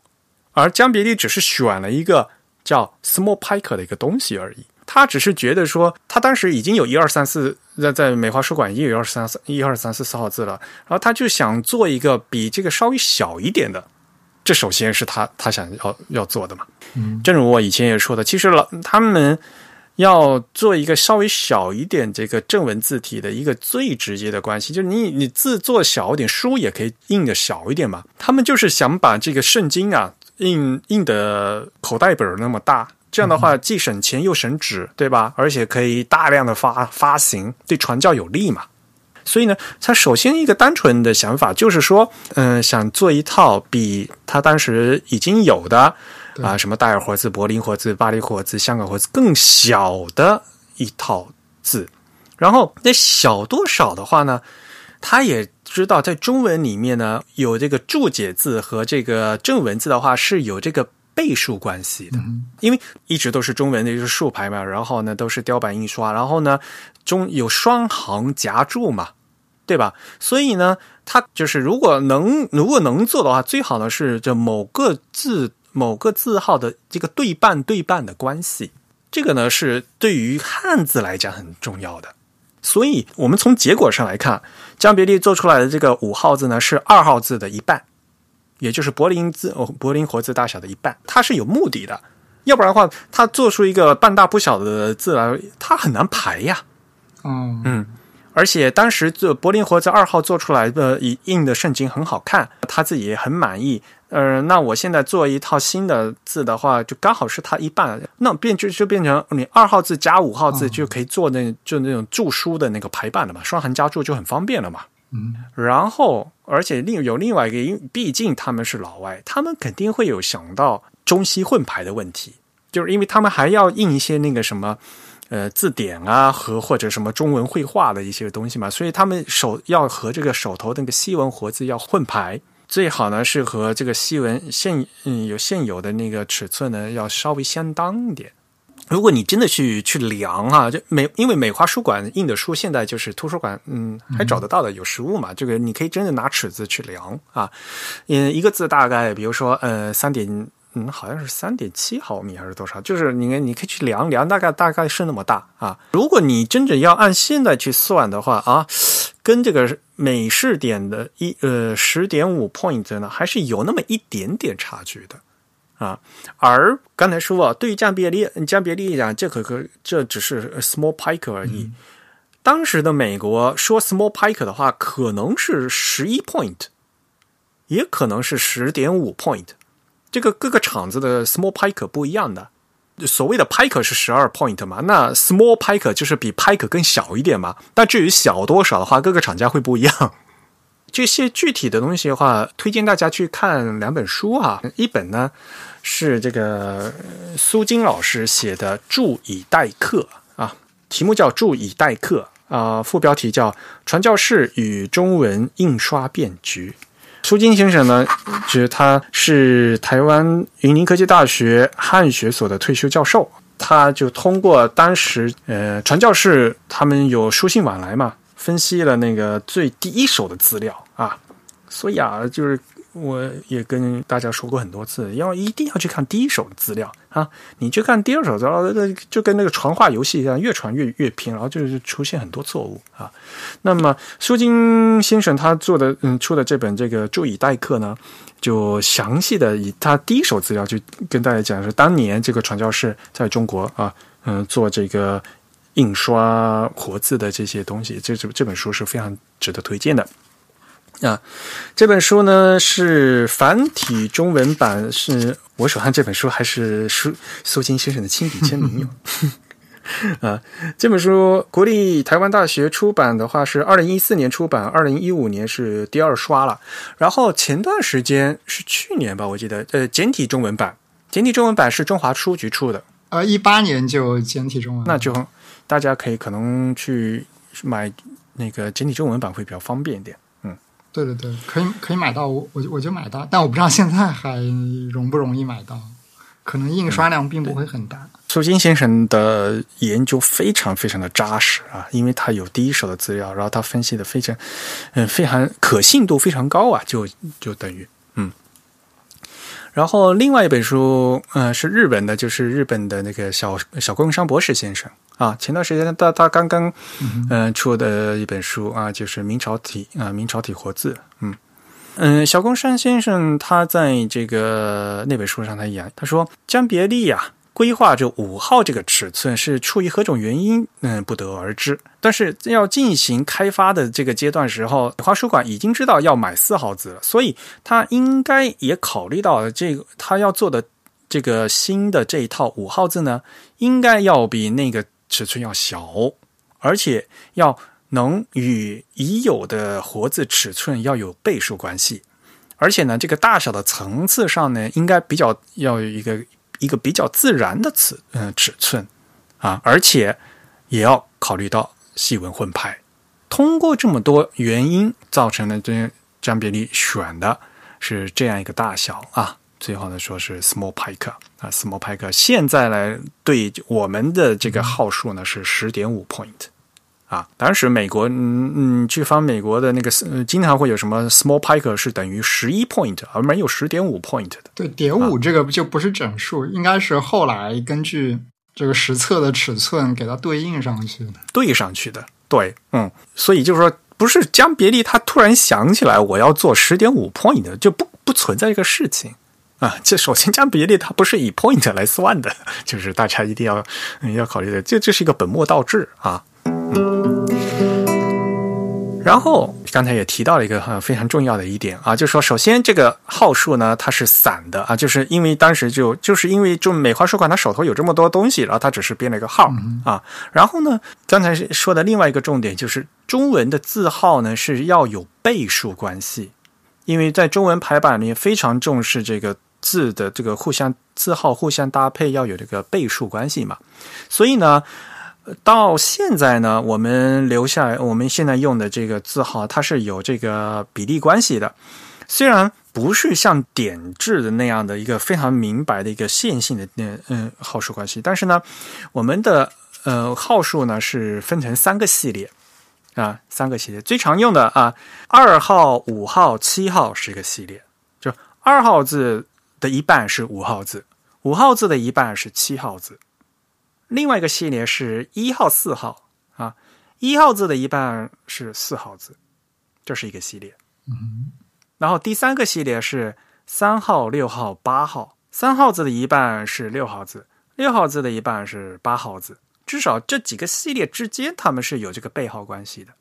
而江别利只是选了一个叫 small pike 的一个东西而已。他只是觉得说，他当时已经有一二三四，在在美华书馆也有一二三四一二三四四号字了，然后他就想做一个比这个稍微小一点的。这首先是他他想要要做的嘛。嗯，正如我以前也说的，其实老他们要做一个稍微小一点这个正文字体的一个最直接的关系，就是你你字做小一点，书也可以印的小一点嘛。他们就是想把这个圣经啊印印的口袋本那么大，这样的话既省钱又省纸，对吧？而且可以大量的发发行，对传教有利嘛。所以呢，他首先一个单纯的想法就是说，嗯、想做一套比他当时已经有的啊，什么戴尔活字、柏林活字、巴黎活字、香港活字更小的一套字。然后那小多少的话呢，他也知道在中文里面呢，有这个注解字和这个正文字的话是有这个倍数关系的。因为一直都是中文的，就是竖排嘛，然后呢都是雕版印刷，然后呢中有双行夹注嘛，对吧？所以呢，它就是如果能如果能做的话，最好呢是这某个字某个字号的这个对半对半的关系，这个呢是对于汉字来讲很重要的。所以我们从结果上来看，江别利做出来的这个五号字呢是二号字的一半，也就是柏林字哦柏林活字大小的一半，它是有目的的。要不然的话，他做出一个半大不小的字来，它很难排呀。哦，嗯，而且当时这柏林活字二号做出来的印的圣经很好看，他自己也很满意。呃，那我现在做一套新的字的话，就刚好是它一半，那变就就变成你二号字加五号字就可以做那就那种注书的那个排版了嘛，双行加注就很方便了嘛。嗯，然后而且另有另外一个，因毕竟他们是老外，他们肯定会有想到中西混排的问题，就是因为他们还要印一些那个什么。呃，字典啊和或者什么中文绘画的一些东西嘛，所以他们手要和这个手头那个西文活字要混排，最好呢是和这个西文现嗯有现有的那个尺寸呢要稍微相当一点。如果你真的去去量啊，就美因为美华书馆印的书现在就是图书馆嗯还找得到的有实物嘛，这个你可以真的拿尺子去量啊，嗯一个字大概比如说呃三点。嗯，好像是三点七毫米还是多少？就是你你可以去量量，大概大概是那么大啊。如果你真正要按现在去算的话啊，跟这个美式点的一呃十点五 point 呢，还是有那么一点点差距的啊。而刚才说啊，对于江别利江别利讲，这可可这只是 small pike 而已。当时的美国说 small pike 的话，可能是十一 point，也可能是十点五 point。这个各个厂子的 small pike 不一样的，所谓的 pike 是十二 point 嘛，那 small pike 就是比 pike 更小一点嘛。但至于小多少的话，各个厂家会不一样。这些具体的东西的话，推荐大家去看两本书啊。一本呢是这个苏金老师写的《注以待客》啊，题目叫《注以待客》啊，副标题叫《传教士与中文印刷变局》。苏金先生呢，就是他是台湾云林科技大学汉学所的退休教授，他就通过当时呃传教士他们有书信往来嘛，分析了那个最第一手的资料啊，所以啊就是。我也跟大家说过很多次，要一定要去看第一手资料啊！你去看第二手资料，那就跟那个传话游戏一样，越传越越偏，然后就是出现很多错误啊。那么苏金先生他做的嗯出的这本这个《注以待客》呢，就详细的以他第一手资料就跟大家讲是当年这个传教士在中国啊，嗯做这个印刷活字的这些东西，这这这本书是非常值得推荐的。啊，这本书呢是繁体中文版，是我手上这本书还是苏苏金先生的亲笔签名 啊，这本书国立台湾大学出版的话是二零一四年出版，二零一五年是第二刷了。然后前段时间是去年吧，我记得呃简体中文版，简体中文版是中华书局出的。呃，一八年就简体中文，那就大家可以可能去买那个简体中文版会比较方便一点。对对对，可以可以买到，我我我就买到，但我不知道现在还容不容易买到，可能印刷量并不会很大。苏金先生的研究非常非常的扎实啊，因为他有第一手的资料，然后他分析的非常，嗯，非常可信度非常高啊，就就等于嗯。然后另外一本书，嗯，是日本的，就是日本的那个小小供应商博士先生。啊，前段时间他他刚刚嗯出的一本书啊，就是明朝体啊明朝体活字，嗯。嗯，小宫山先生他在这个那本书上他讲，他说江别利呀规划这五号这个尺寸是出于何种原因，嗯不得而知。但是要进行开发的这个阶段时候，华书馆已经知道要买四号字了，所以他应该也考虑到这个他要做的这个新的这一套五号字呢，应该要比那个。尺寸要小，而且要能与已有的活字尺寸要有倍数关系，而且呢，这个大小的层次上呢，应该比较要有一个一个比较自然的尺嗯尺寸啊，而且也要考虑到细纹混排。通过这么多原因，造成了这张别离选的是这样一个大小啊。最后呢，说是 small pike 啊，small pike 现在来对我们的这个号数呢是十点五 point 啊。当时美国嗯嗯，去翻美国的那个经常会有什么 small piker 是等于十一 point，而没有十点五 point 的。对，点五这个就不是整数，应该是后来根据这个实测的尺寸给它对应上去的，对上去的。对，嗯，所以就是说，不是江别利他突然想起来我要做十点五 point 就不不存在这个事情。啊，这首先江别利它不是以 point 来算的，就是大家一定要要考虑的，这这是一个本末倒置啊。然后刚才也提到了一个很非常重要的一点啊，就是说，首先这个号数呢，它是散的啊，就是因为当时就就是因为就美华书馆他手头有这么多东西，然后他只是编了一个号啊。然后呢，刚才说的另外一个重点就是中文的字号呢是要有倍数关系，因为在中文排版里非常重视这个字的这个互相字号互相搭配要有这个倍数关系嘛，所以呢。到现在呢，我们留下我们现在用的这个字号，它是有这个比例关系的。虽然不是像点痣的那样的一个非常明白的一个线性的嗯嗯号数关系，但是呢，我们的呃号数呢是分成三个系列啊，三个系列最常用的啊，二号、五号、七号是一个系列，就二号字的一半是五号字，五号字的一半是七号字。另外一个系列是一号、四号啊，一号字的一半是四号字，这是一个系列。嗯，然后第三个系列是三号、六号、八号，三号字的一半是六号字，六号字的一半是八号字。至少这几个系列之间，他们是有这个倍号关系的。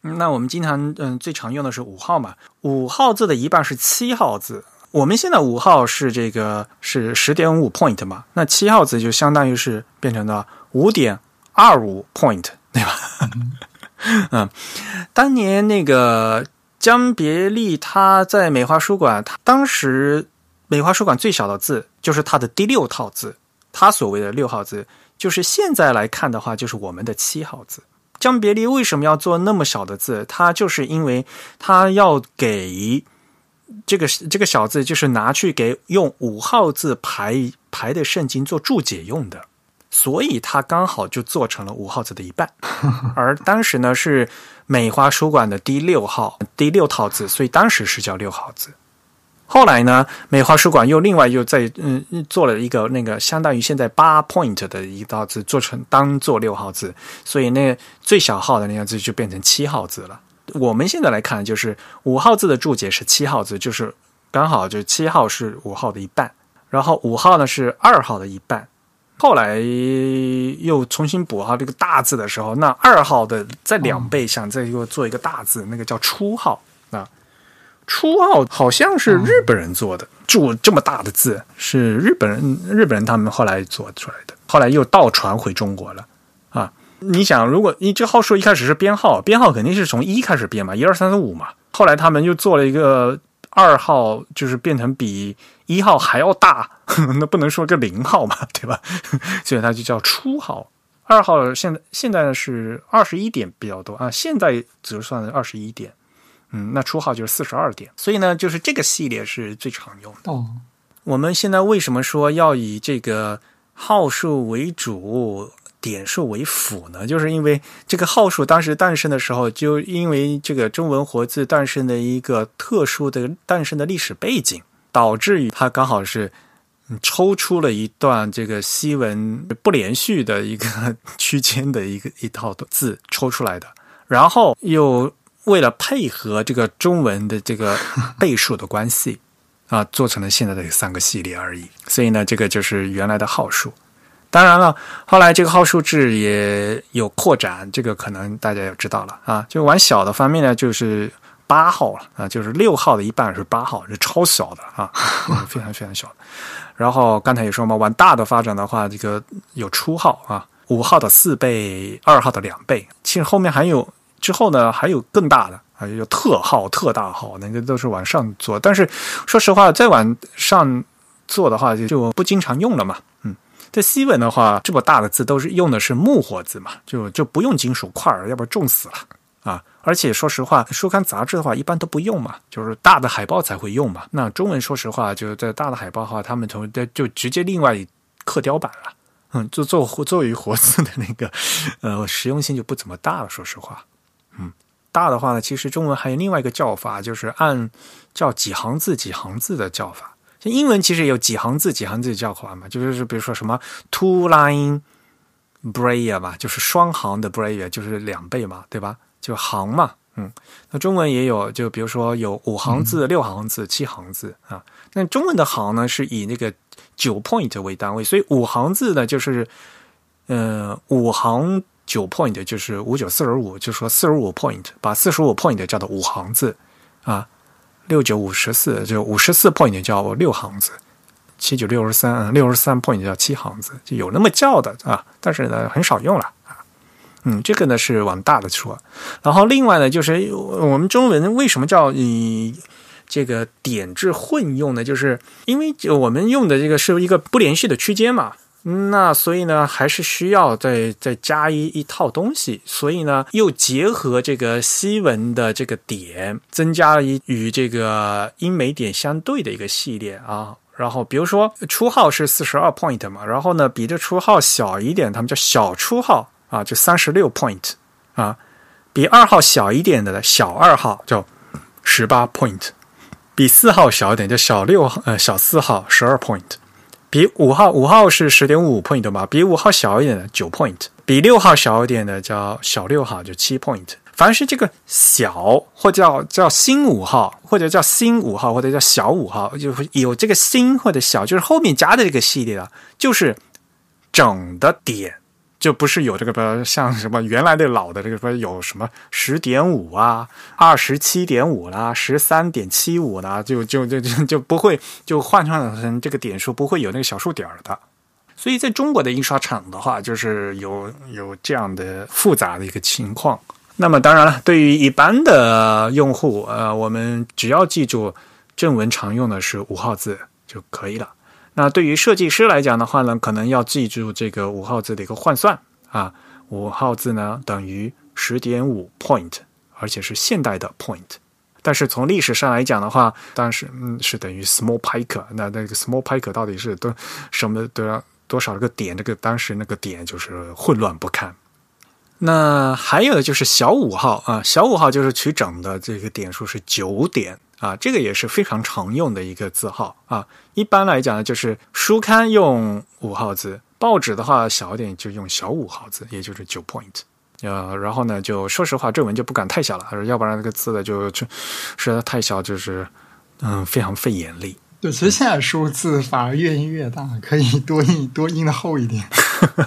那我们经常嗯最常用的是五号嘛，五号字的一半是七号字。我们现在五号是这个是十点五 point 嘛？那七号字就相当于是变成了五点二五 point，对吧？嗯，当年那个江别利他在美华书馆，他当时美华书馆最小的字就是他的第六套字，他所谓的六号字，就是现在来看的话，就是我们的七号字。江别利为什么要做那么小的字？他就是因为他要给。这个这个小字就是拿去给用五号字排排的圣经做注解用的，所以它刚好就做成了五号字的一半。而当时呢是美华书馆的第六号第六套字，所以当时是叫六号字。后来呢，美华书馆又另外又在嗯做了一个那个相当于现在八 point 的一道字，做成当做六号字，所以那最小号的那个字就变成七号字了。我们现在来看，就是五号字的注解是七号字，就是刚好就七号是五号的一半，然后五号呢是二号的一半。后来又重新补号这个大字的时候，那二号的在两倍，想再又做一个大字，那个叫初号啊。初号好像是日本人做的，注这么大的字是日本人，日本人他们后来做出来的，后来又倒传回中国了。你想，如果你这号数一开始是编号，编号肯定是从一开始编嘛，一二三四五嘛。后来他们又做了一个二号，就是变成比一号还要大，那不能说个零号嘛，对吧？所以它就叫初号。二号现在现在呢是二十一点比较多啊，现在只算二十一点，嗯，那初号就是四十二点。所以呢，就是这个系列是最常用的。哦，我们现在为什么说要以这个号数为主？点数为辅呢，就是因为这个号数当时诞生的时候，就因为这个中文活字诞生的一个特殊的诞生的历史背景，导致于它刚好是抽出了一段这个西文不连续的一个区间的一个一套字抽出来的，然后又为了配合这个中文的这个 倍数的关系啊，做成了现在的三个系列而已。所以呢，这个就是原来的号数。当然了，后来这个号数制也有扩展，这个可能大家也知道了啊。就往小的方面呢，就是八号了啊，就是六号的一半是八号，是超小的啊，非常非常小的。然后刚才也说嘛，往大的发展的话，这个有初号啊，五号的四倍，二号的两倍。其实后面还有之后呢，还有更大的啊，有特号、特大号，那个都是往上做。但是说实话，再往上做的话，就就不经常用了嘛。嗯在西文的话，这么大的字都是用的是木活字嘛，就就不用金属块儿，要不然重死了啊！而且说实话，书刊杂志的话一般都不用嘛，就是大的海报才会用嘛。那中文说实话，就在大的海报的话，他们从就直接另外刻雕版了，嗯，就做作为活字的那个呃实用性就不怎么大了。说实话，嗯，大的话呢，其实中文还有另外一个叫法，就是按叫几行字几行字的叫法。英文其实有几行字几行字叫法嘛，就是比如说什么 two line braille 吧，就是双行的 braille，就是两倍嘛，对吧？就行嘛，嗯。那中文也有，就比如说有五行字、六行字、七行字啊。那中文的行呢，是以那个九 point 为单位，所以五行字呢，就是呃五行九 point 就是五九四十五，就说四十五 point，把四十五 point 叫做五行字啊。六九五十四就五十四 point 叫六行字，七九六十三六十三 point 叫七行字，就有那么叫的啊，但是呢很少用了啊。嗯，这个呢是往大的说，然后另外呢就是我们中文为什么叫以这个点字混用呢？就是因为我们用的这个是一个不连续的区间嘛。那所以呢，还是需要再再加一一套东西，所以呢，又结合这个西文的这个点，增加了一与这个英美点相对的一个系列啊。然后比如说初号是四十二 point 嘛，然后呢，比这初号小一点，他们叫小初号啊，就三十六 point 啊，比二号小一点的呢小二号叫十八 point，比四号小一点叫小六呃小四号十二 point。比五号五号是十点五 point 吧？比五号小一点的九 point，比六号小一点的叫小六号就七 point。凡是这个小或叫叫新五号，或者叫新五号，或者叫小五号，就是有这个新或者小，就是后面加的这个系列啊，就是整的点。就不是有这个不像什么原来的老的这个说有什么十点五啊、二十七点五啦、十三点七五啦，就就就就就不会就换算成这个点数不会有那个小数点的。所以在中国的印刷厂的话，就是有有这样的复杂的一个情况。那么当然了，对于一般的用户，呃，我们只要记住正文常用的是五号字就可以了。那对于设计师来讲的话呢，可能要记住这个五号字的一个换算啊，五号字呢等于十点五 point，而且是现代的 point。但是从历史上来讲的话，当时嗯是等于 small pike。那那个 small pike 到底是多什么多多少个点？这个当时那个点就是混乱不堪。那还有的就是小五号啊，小五号就是取整的这个点数是九点。啊，这个也是非常常用的一个字号啊。一般来讲呢，就是书刊用五号字，报纸的话小一点就用小五号字，也就是九 point。呃，然后呢，就说实话，正文就不敢太小了，要不然那个字的就就实在太小，就是嗯，非常费眼力。对，其实现在数字反而越印越大，可以多印多印的厚一点。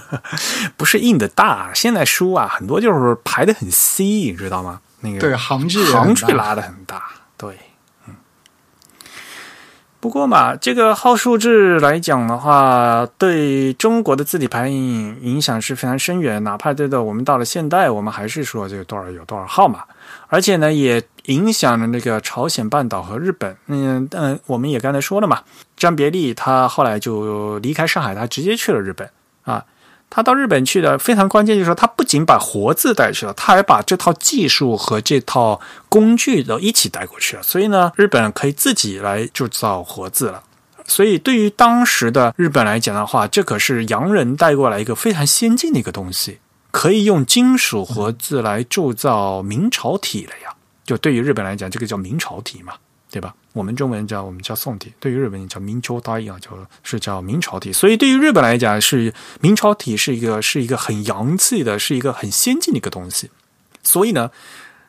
不是印的大，现在书啊很多就是排的很细，你知道吗？那个对行距行距拉的很大，对。不过嘛，这个号数字来讲的话，对中国的字体排印影响是非常深远。哪怕这个我们到了现代，我们还是说这个多少有多少号嘛。而且呢，也影响了那个朝鲜半岛和日本。嗯嗯，我们也刚才说了嘛，张别利他后来就离开上海，他直接去了日本啊。他到日本去的非常关键，就是说他不仅把活字带去了，他还把这套技术和这套工具都一起带过去了。所以呢，日本可以自己来铸造活字了。所以对于当时的日本来讲的话，这可是洋人带过来一个非常先进的一个东西，可以用金属活字来铸造明朝体了呀。就对于日本来讲，这个叫明朝体嘛。对吧？我们中文叫我们叫宋体，对于日本人叫明朝体啊，就是叫明朝体。所以对于日本来讲，是明朝体是一个是一个很洋气的，是一个很先进的一个东西。所以呢，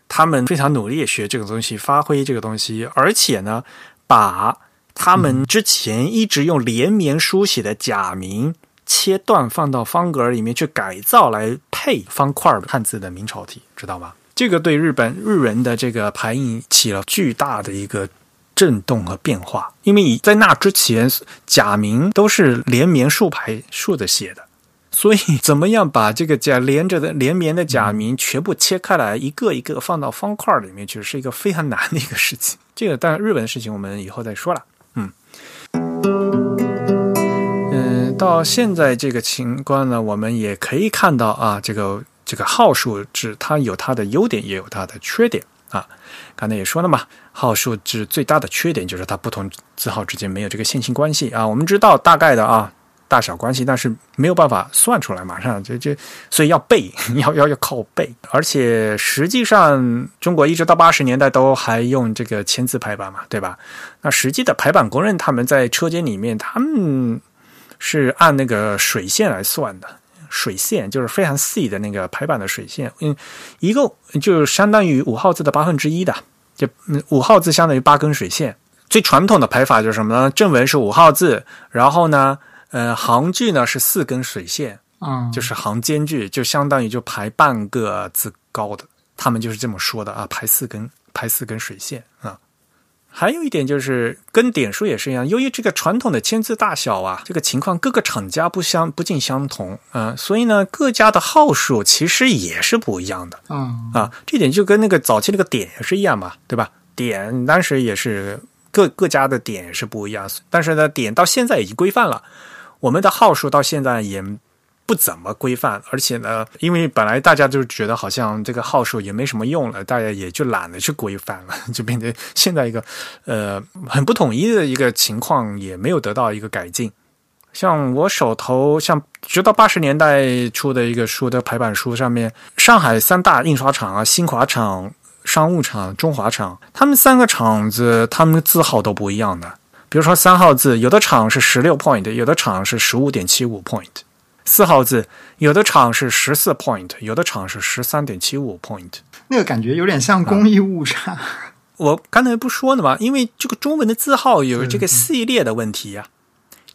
他们非常努力学这个东西，发挥这个东西，而且呢，把他们之前一直用连绵书写的假名切断，放到方格里面去改造，来配方块汉字的明朝体，知道吗？这个对日本日人的这个排印起了巨大的一个震动和变化，因为在那之前假名都是连绵竖排竖着写的，所以怎么样把这个假连着的连绵的假名全部切开来，一个一个放到方块里面去，是一个非常难的一个事情。这个当然日本的事情我们以后再说了。到现在这个情况呢，我们也可以看到啊，这个。这个号数制它有它的优点，也有它的缺点啊。刚才也说了嘛，号数制最大的缺点就是它不同字号之间没有这个线性关系啊。我们知道大概的啊大小关系，但是没有办法算出来，马上就就所以要背，要要要靠背。而且实际上，中国一直到八十年代都还用这个签字排版嘛，对吧？那实际的排版工人他们在车间里面，他们是按那个水线来算的。水线就是非常细的那个排版的水线，嗯，一共就相当于五号字的八分之一的，就五号字相当于八根水线。最传统的排法就是什么呢？正文是五号字，然后呢，呃，行距呢是四根水线，啊，就是行间距就相当于就排半个字高的，他们就是这么说的啊，排四根排四根水线啊。还有一点就是跟点数也是一样，由于这个传统的签字大小啊，这个情况各个厂家不相不尽相同啊，所以呢各家的号数其实也是不一样的嗯啊。这点就跟那个早期那个点也是一样嘛，对吧？点当时也是各各家的点是不一样，但是呢点到现在已经规范了，我们的号数到现在也。不怎么规范，而且呢，因为本来大家就觉得好像这个号数也没什么用了，大家也就懒得去规范了，就变成现在一个呃很不统一的一个情况，也没有得到一个改进。像我手头，像直到八十年代出的一个书的排版书上面，上海三大印刷厂啊，新华厂、商务厂、中华厂，他们三个厂子，他们的字号都不一样的。比如说三号字，有的厂是十六 point，有的厂是十五点七五 point。四号字，有的厂是十四 point，有的厂是十三点七五 point。那个感觉有点像工艺误差。我刚才不说了吗？因为这个中文的字号有这个系列的问题呀、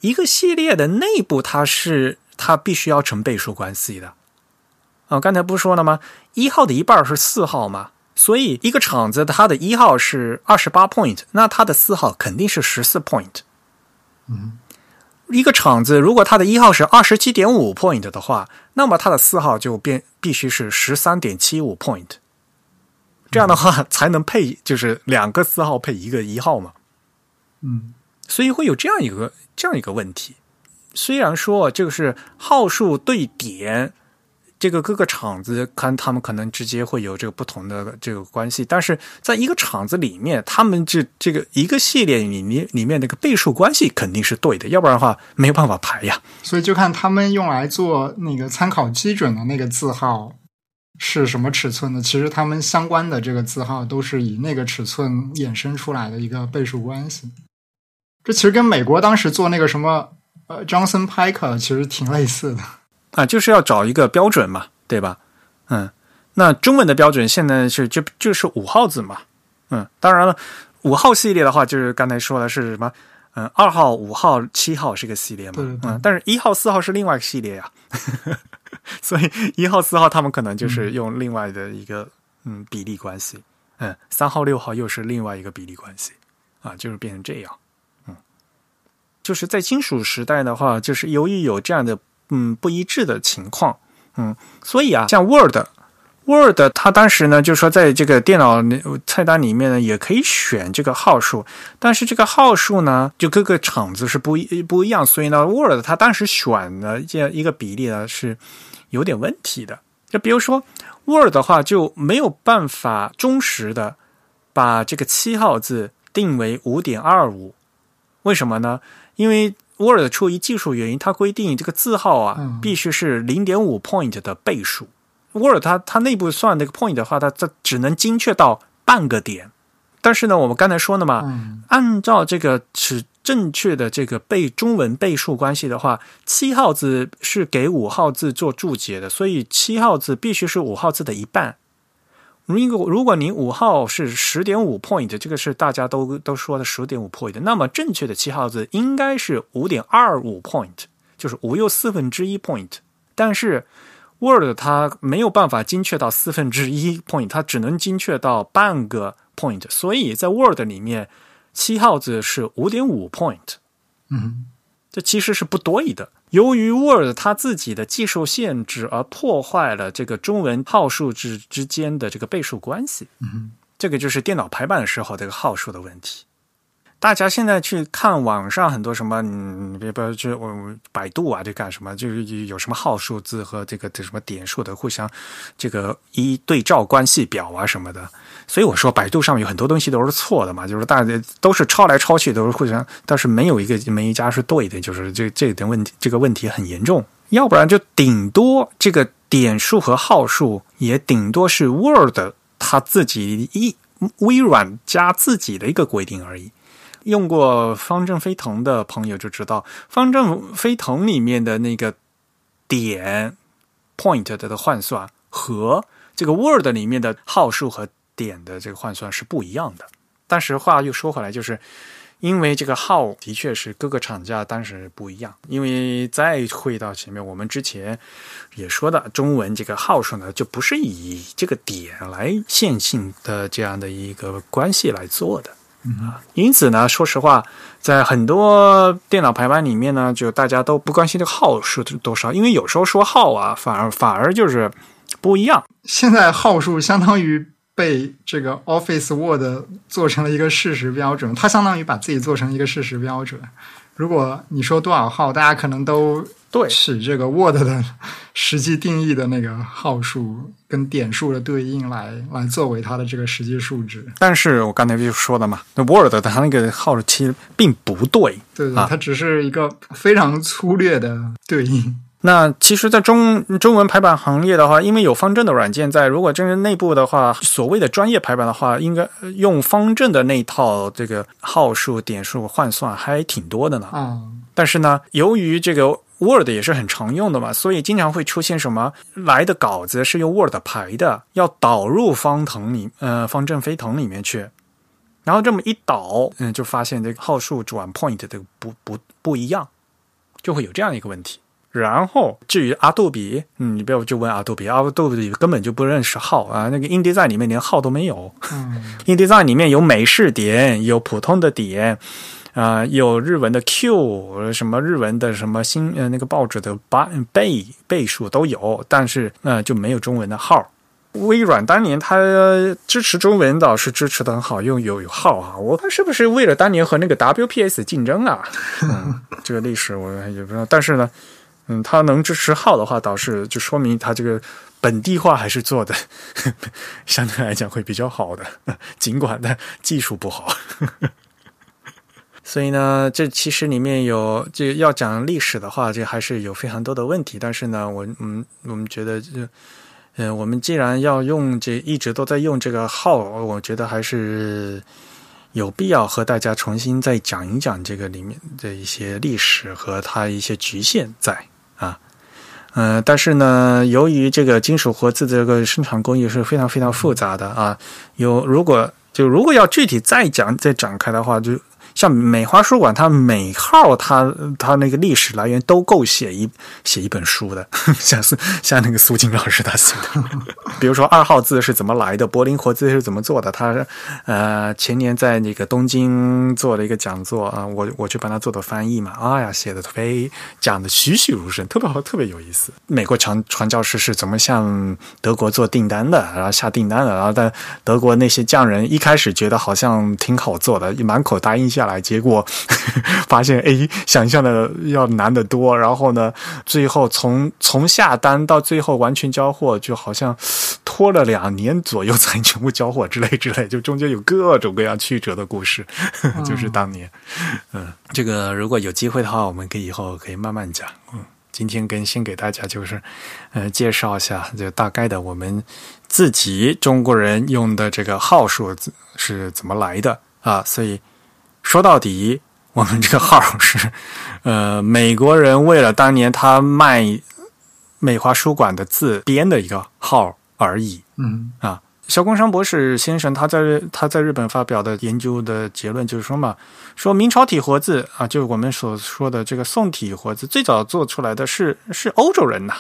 一个系列的内部它是它必须要成倍数关系的。啊，刚才不说了吗？一号的一半是四号嘛，所以一个厂子它的一号是二十八 point，那它的四号肯定是十四 point。嗯，一个场子如果它的一号是二十七点五 point 的话，那么它的四号就变必须是十三点七五 point。这样的话才能配，就是两个四号配一个一号嘛。嗯所以会有这样一个这样一个问题。虽然说就是号数对点，这个各个厂子看他们可能直接会有这个不同的这个关系，但是在一个厂子里面，他们这这个一个系列里面里面那个倍数关系肯定是对的，要不然的话没有办法排呀。所以就看他们用来做那个参考基准的那个字号是什么尺寸的。其实他们相关的这个字号都是以那个尺寸衍生出来的一个倍数关系。这其实跟美国当时做那个什么呃 Johnson Piker 其实挺类似的。啊，就是要找一个标准嘛，对吧？嗯，那中文的标准现在是就就是五号字嘛，嗯，当然了，五号系列的话，就是刚才说的是什么？嗯，二号、五号、七号是个系列嘛，对对对嗯，但是一号、四号是另外一个系列呀，所以一号、四号他们可能就是用另外的一个嗯比例关系，嗯，三号、六号又是另外一个比例关系，啊，就是变成这样，嗯，就是在金属时代的话，就是由于有这样的嗯不一致的情况，嗯，所以啊，像 Word。Word 它当时呢，就是说在这个电脑菜单里面呢，也可以选这个号数，但是这个号数呢，就各个厂子是不一不一样，所以呢，Word 它当时选的这样一个比例呢是有点问题的。就比如说 Word 的话，就没有办法忠实的把这个七号字定为五点二五，为什么呢？因为 Word 出于技术原因，它规定这个字号啊嗯必须是零点五 point 的倍数。Word 它它内部算那个 point 的话，它它只能精确到半个点。但是呢，我们刚才说的嘛，嗯按照这个是正确的这个倍中文倍数关系的话，七号字是给五号字做注解的，所以七号字必须是五号字的一半。如果如果你五号是十点五 point，这个是大家都都说的十点五 point，那么正确的七号字应该是五点二五 point，就是五又四分之一 point。但是 Word 它没有办法精确到四分之一 point，它只能精确到半个 point，所以在 Word 里面七号字是五点五 point，嗯这其实是不对的。由于 Word 它自己的技术限制而破坏了这个中文号数字之间的这个倍数关系，嗯这个就是电脑排版的时候这个号数的问题。大家现在去看网上很多什么，嗯，别不要就我百度啊，这干什么？就是有什么号数字和这个这什么点数的互相这个一对照关系表啊什么的。所以我说，百度上面有很多东西都是错的嘛，就是大家都是抄来抄去，都是互相，但是没有一个没一家是对的，就是这这点问题，这个问题很严重。要不然就顶多这个点数和号数也顶多是 Word 它自己一微软加自己的一个规定而已。用过方正飞腾的朋友就知道，方正飞腾里面的那个点 point 的的换算和这个 Word 里面的号数和点的这个换算是不一样的。但是话又说回来，就是因为这个号的确是各个厂家当时不一样。因为再回到前面，我们之前也说的，中文这个号数呢，就不是以这个点来线性的这样的一个关系来做的。啊，因此呢，说实话，在很多电脑排版里面呢，就大家都不关心这个号数多少，因为有时候说号啊，反而反而就是不一样。现在号数相当于被这个 Office Word 做成了一个事实标准，它相当于把自己做成一个事实标准。如果你说多少号，大家可能都对取这个 Word 的实际定义的那个号数跟点数的对应来来作为它的这个实际数值。但是我刚才就说的嘛，那 Word 它那个号其实并不对，对对，啊它只是一个非常粗略的对应。那其实，在中中文排版行业的话，因为有方正的软件在，如果真是内部的话，所谓的专业排版的话，应该呃用方正的那一套这个号数、点数换算还挺多的呢。啊，但是呢，由于这个 Word 也是很常用的嘛，所以经常会出现什么来的稿子是用 Word 排的，要导入方腾里呃方正飞腾里面去，然后这么一导，嗯，就发现这个号数转 point 这个不不不一样，就会有这样一个问题。然后至于阿杜比，嗯，你不要就问阿杜比，阿杜比根本就不认识号啊，那个 InDesign 里面连号都没有。嗯 InDesign 里面有美式点，有普通的点，啊、有日文的 Q，什么日文的什么新呃那个报纸的八倍倍数都有，但是呃就没有中文的号。微软当年它支持中文倒是支持的很好，用有有号啊，我看是不是为了当年和那个 WPS 竞争啊？嗯，这个历史我也不知道，但是呢，嗯，它能支持号的话，倒是就说明它这个本地化还是做的 相对来讲会比较好的，尽管它技术不好。所以呢，这其实里面有这要讲历史的话，这还是有非常多的问题。但是呢，我嗯，我们觉得这，嗯，我们既然要用这一直都在用这个号，我觉得还是有必要和大家重新再讲一讲这个里面的一些历史和它一些局限在啊。嗯、但是呢，由于这个金属活字这个生产工艺是非常非常复杂的啊，有如果就如果要具体再讲再展开的话，就像美华书馆，它每号它它那个历史来源都够写一写一本书的，像是像那个苏金老师他写的，比如说二号字是怎么来的，柏林活字是怎么做的，他呃前年在那个东京做了一个讲座啊，我我去帮他做的翻译嘛，哎呀写的特别讲的栩栩如生，特别好，特别有意思。美国传传教士是怎么向德国做订单的，然后下订单的，然后在德国那些匠人一开始觉得好像挺好做的，满口答应下来，结果 发现哎，想象的要难得多。然后呢，最后从从下单到最后完全交货，就好像拖了两年左右才全部交货之类之类，就中间有各种各样曲折的故事，就是当年，嗯，这个如果有机会的话，我们可以以后可以慢慢讲，嗯。今天跟先给大家就是，呃，介绍一下就大概的我们自己中国人用的这个号数字是怎么来的啊。所以说到底，我们这个号是，呃，美国人为了当年他卖美华书馆的字编的一个号而已。嗯啊，小宫山博士先生他在他在日本发表的研究的结论就是说嘛，说明朝体活字啊，就是我们所说的这个宋体活字，最早做出来的是是欧洲人呐，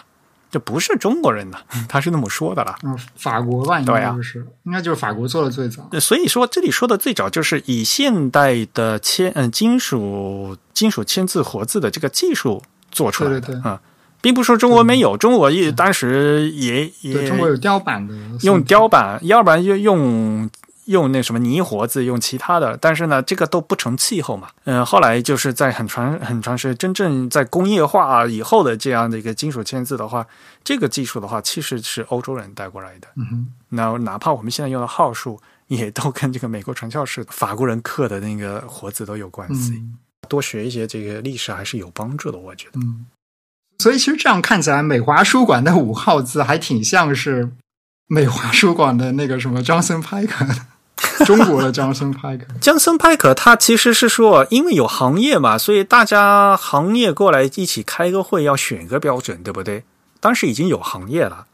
这不是中国人呐，他是那么说的了。嗯，法国吧，应该就是，应该就是法国做的最早。呃所以说，这里说的最早就是以现代的铅嗯金属金属签字活字的这个技术做出来的对对对啊，并不是说中国没有，中国也当时也，也中国有雕版的，用雕版，要不然就用用那什么泥活字，用其他的，但是呢，这个都不成气候嘛。嗯、后来就是在很长很长时间，真正在工业化以后的这样的一个金属签字的话，这个技术的话，其实是欧洲人带过来的。嗯哼，那哪怕我们现在用的号数，也都跟这个美国传教士、法国人刻的那个活字都有关系。嗯多学一些这个历史还是有帮助的，我觉得。嗯，所以其实这样看起来，美华书馆的五号字还挺像是美华书馆的那个什么张森派克的，中国的江森派克。江森派克他其实是说，因为有行业嘛，所以大家行业过来一起开个会，要选个标准，对不对？当时已经有行业了。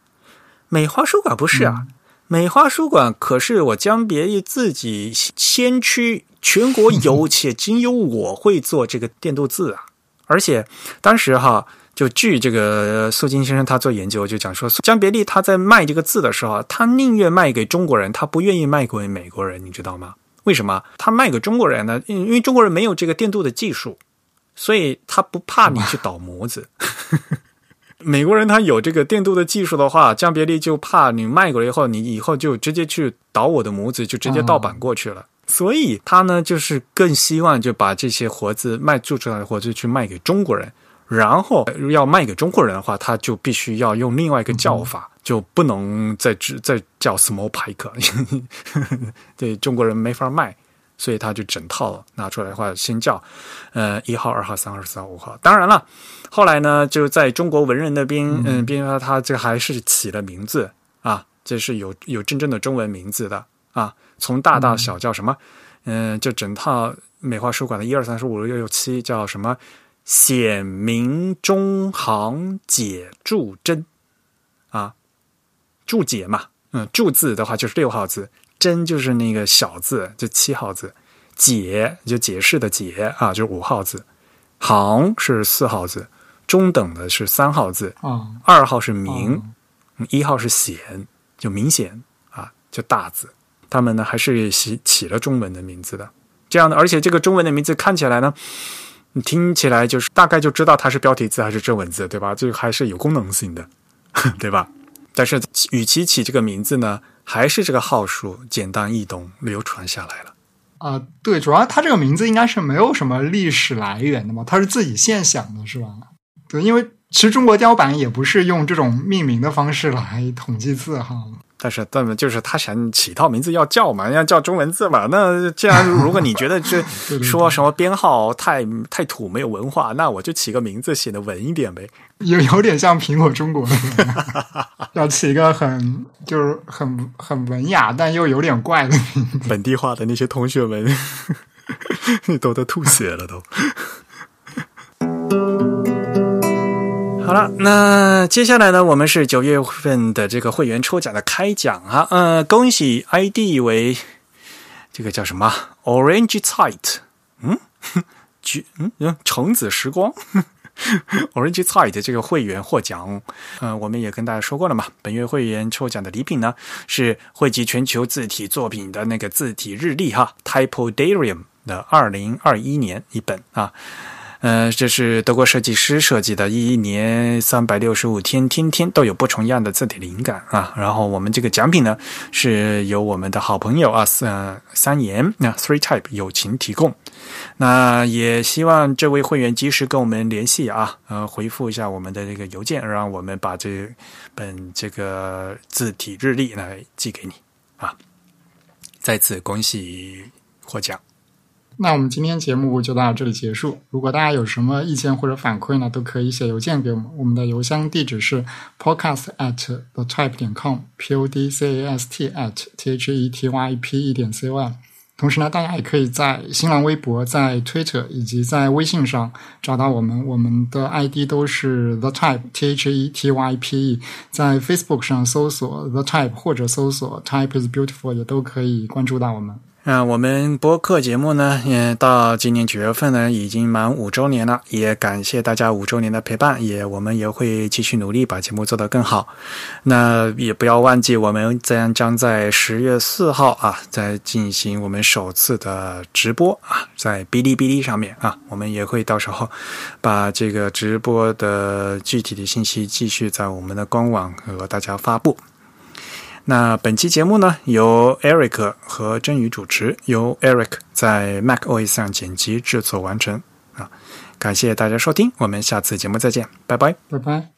美华书馆不是啊，美华书馆可是我江别于自己先驱全国有且仅有我会做这个电镀字啊！而且当时哈，就据这个苏金先生他做研究，就讲说，江别利他在卖这个字的时候，他宁愿卖给中国人，他不愿意卖给美国人，你知道吗？为什么？他卖给中国人呢？因为中国人没有这个电镀的技术，所以他不怕你去倒模子。美国人他有这个电镀的技术的话，江别利就怕你卖过来以后，你以后就直接去倒我的模子，就直接盗版过去了。所以他呢，就是更希望就把这些活字卖做出来的活字去卖给中国人，然后要卖给中国人的话，他就必须要用另外一个叫法，就不能再只再叫 small pike，对中国人没法卖。所以他就整套拿出来的话，先叫，呃，一号、二号、三号、四号、五号。当然了，后来呢，就在中国文人那边，嗯，边说他这还是起了名字啊，这是有有真正的中文名字的啊。从大到小叫什么？嗯，就整套美化书馆的一二三四五六六七叫什么？显明中行解注真。啊，注解嘛，嗯，注字的话就是六号字。真就是那个小字，就七号字；解就解释的解啊，就五号字；行是四号字；中等的是三号字；二号是明，一号是显，就明显啊，就大字。他们呢还是起起了中文的名字的，这样的，而且这个中文的名字看起来呢，你听起来就是大概就知道它是标题字还是正文字，对吧？这个还是有功能性的，对吧？但是与其起这个名字呢？还是这个号数简单易懂，流传下来了。啊，对，主要它这个名字应该是没有什么历史来源的嘛，它是自己现想的，是吧？对，因为其实中国雕版也不是用这种命名的方式来统计字号。但是，但就是他想起套名字要叫嘛，要叫中文字嘛。那既然，如果你觉得这 说什么编号太太土没有文化，那我就起个名字显得文一点呗。有有点像苹果中国，要起一个很就是很很文雅但又有点怪的名字。本地化的那些同学们，你都都吐血了都。好了，那接下来呢？我们是九月份的这个会员抽奖的开奖啊，呃，恭喜 ID 为这个叫什么 Orange Tight，嗯，橘嗯橙子时光 Orange Tight 这个会员获奖。嗯，我们也跟大家说过了嘛，本月会员抽奖的礼品呢是汇集全球字体作品的那个字体日历哈，Typodarium 的二零二一年一本啊。呃，这是德国设计师设计的，一年三百六十五天，天天都有不重样的字体灵感啊。然后我们这个奖品呢，是由我们的好朋友啊，三三言那 Three Type 友情提供。那也希望这位会员及时跟我们联系啊，呃，回复一下我们的这个邮件，让我们把这本这个字体日历来寄给你啊。再次恭喜获奖。那我们今天节目就到这里结束。如果大家有什么意见或者反馈呢，都可以写邮件给我们。我们的邮箱地址是 podcast at the type 点 com，p o d c a s t at t h e t y p e 点 c o m。同时呢，大家也可以在新浪微博、在 Twitter 以及在微信上找到我们。我们的 ID 都是 the type t h e t y p e。在 Facebook 上搜索 the type 或者搜索 type is beautiful，也都可以关注到我们。啊，我们播客节目呢，也到今年九月份呢，已经满五周年了。也感谢大家五周年的陪伴，也我们也会继续努力把节目做得更好。那也不要忘记，我们将将在十月四号啊，在进行我们首次的直播啊，在哔哩哔哩上面啊，我们也会到时候把这个直播的具体的信息继续在我们的官网和大家发布。那本期节目呢，由 Eric 和真宇主持，由 Eric 在 MacOS 上剪辑制作完成。啊，感谢大家收听，我们下次节目再见，拜拜，拜拜。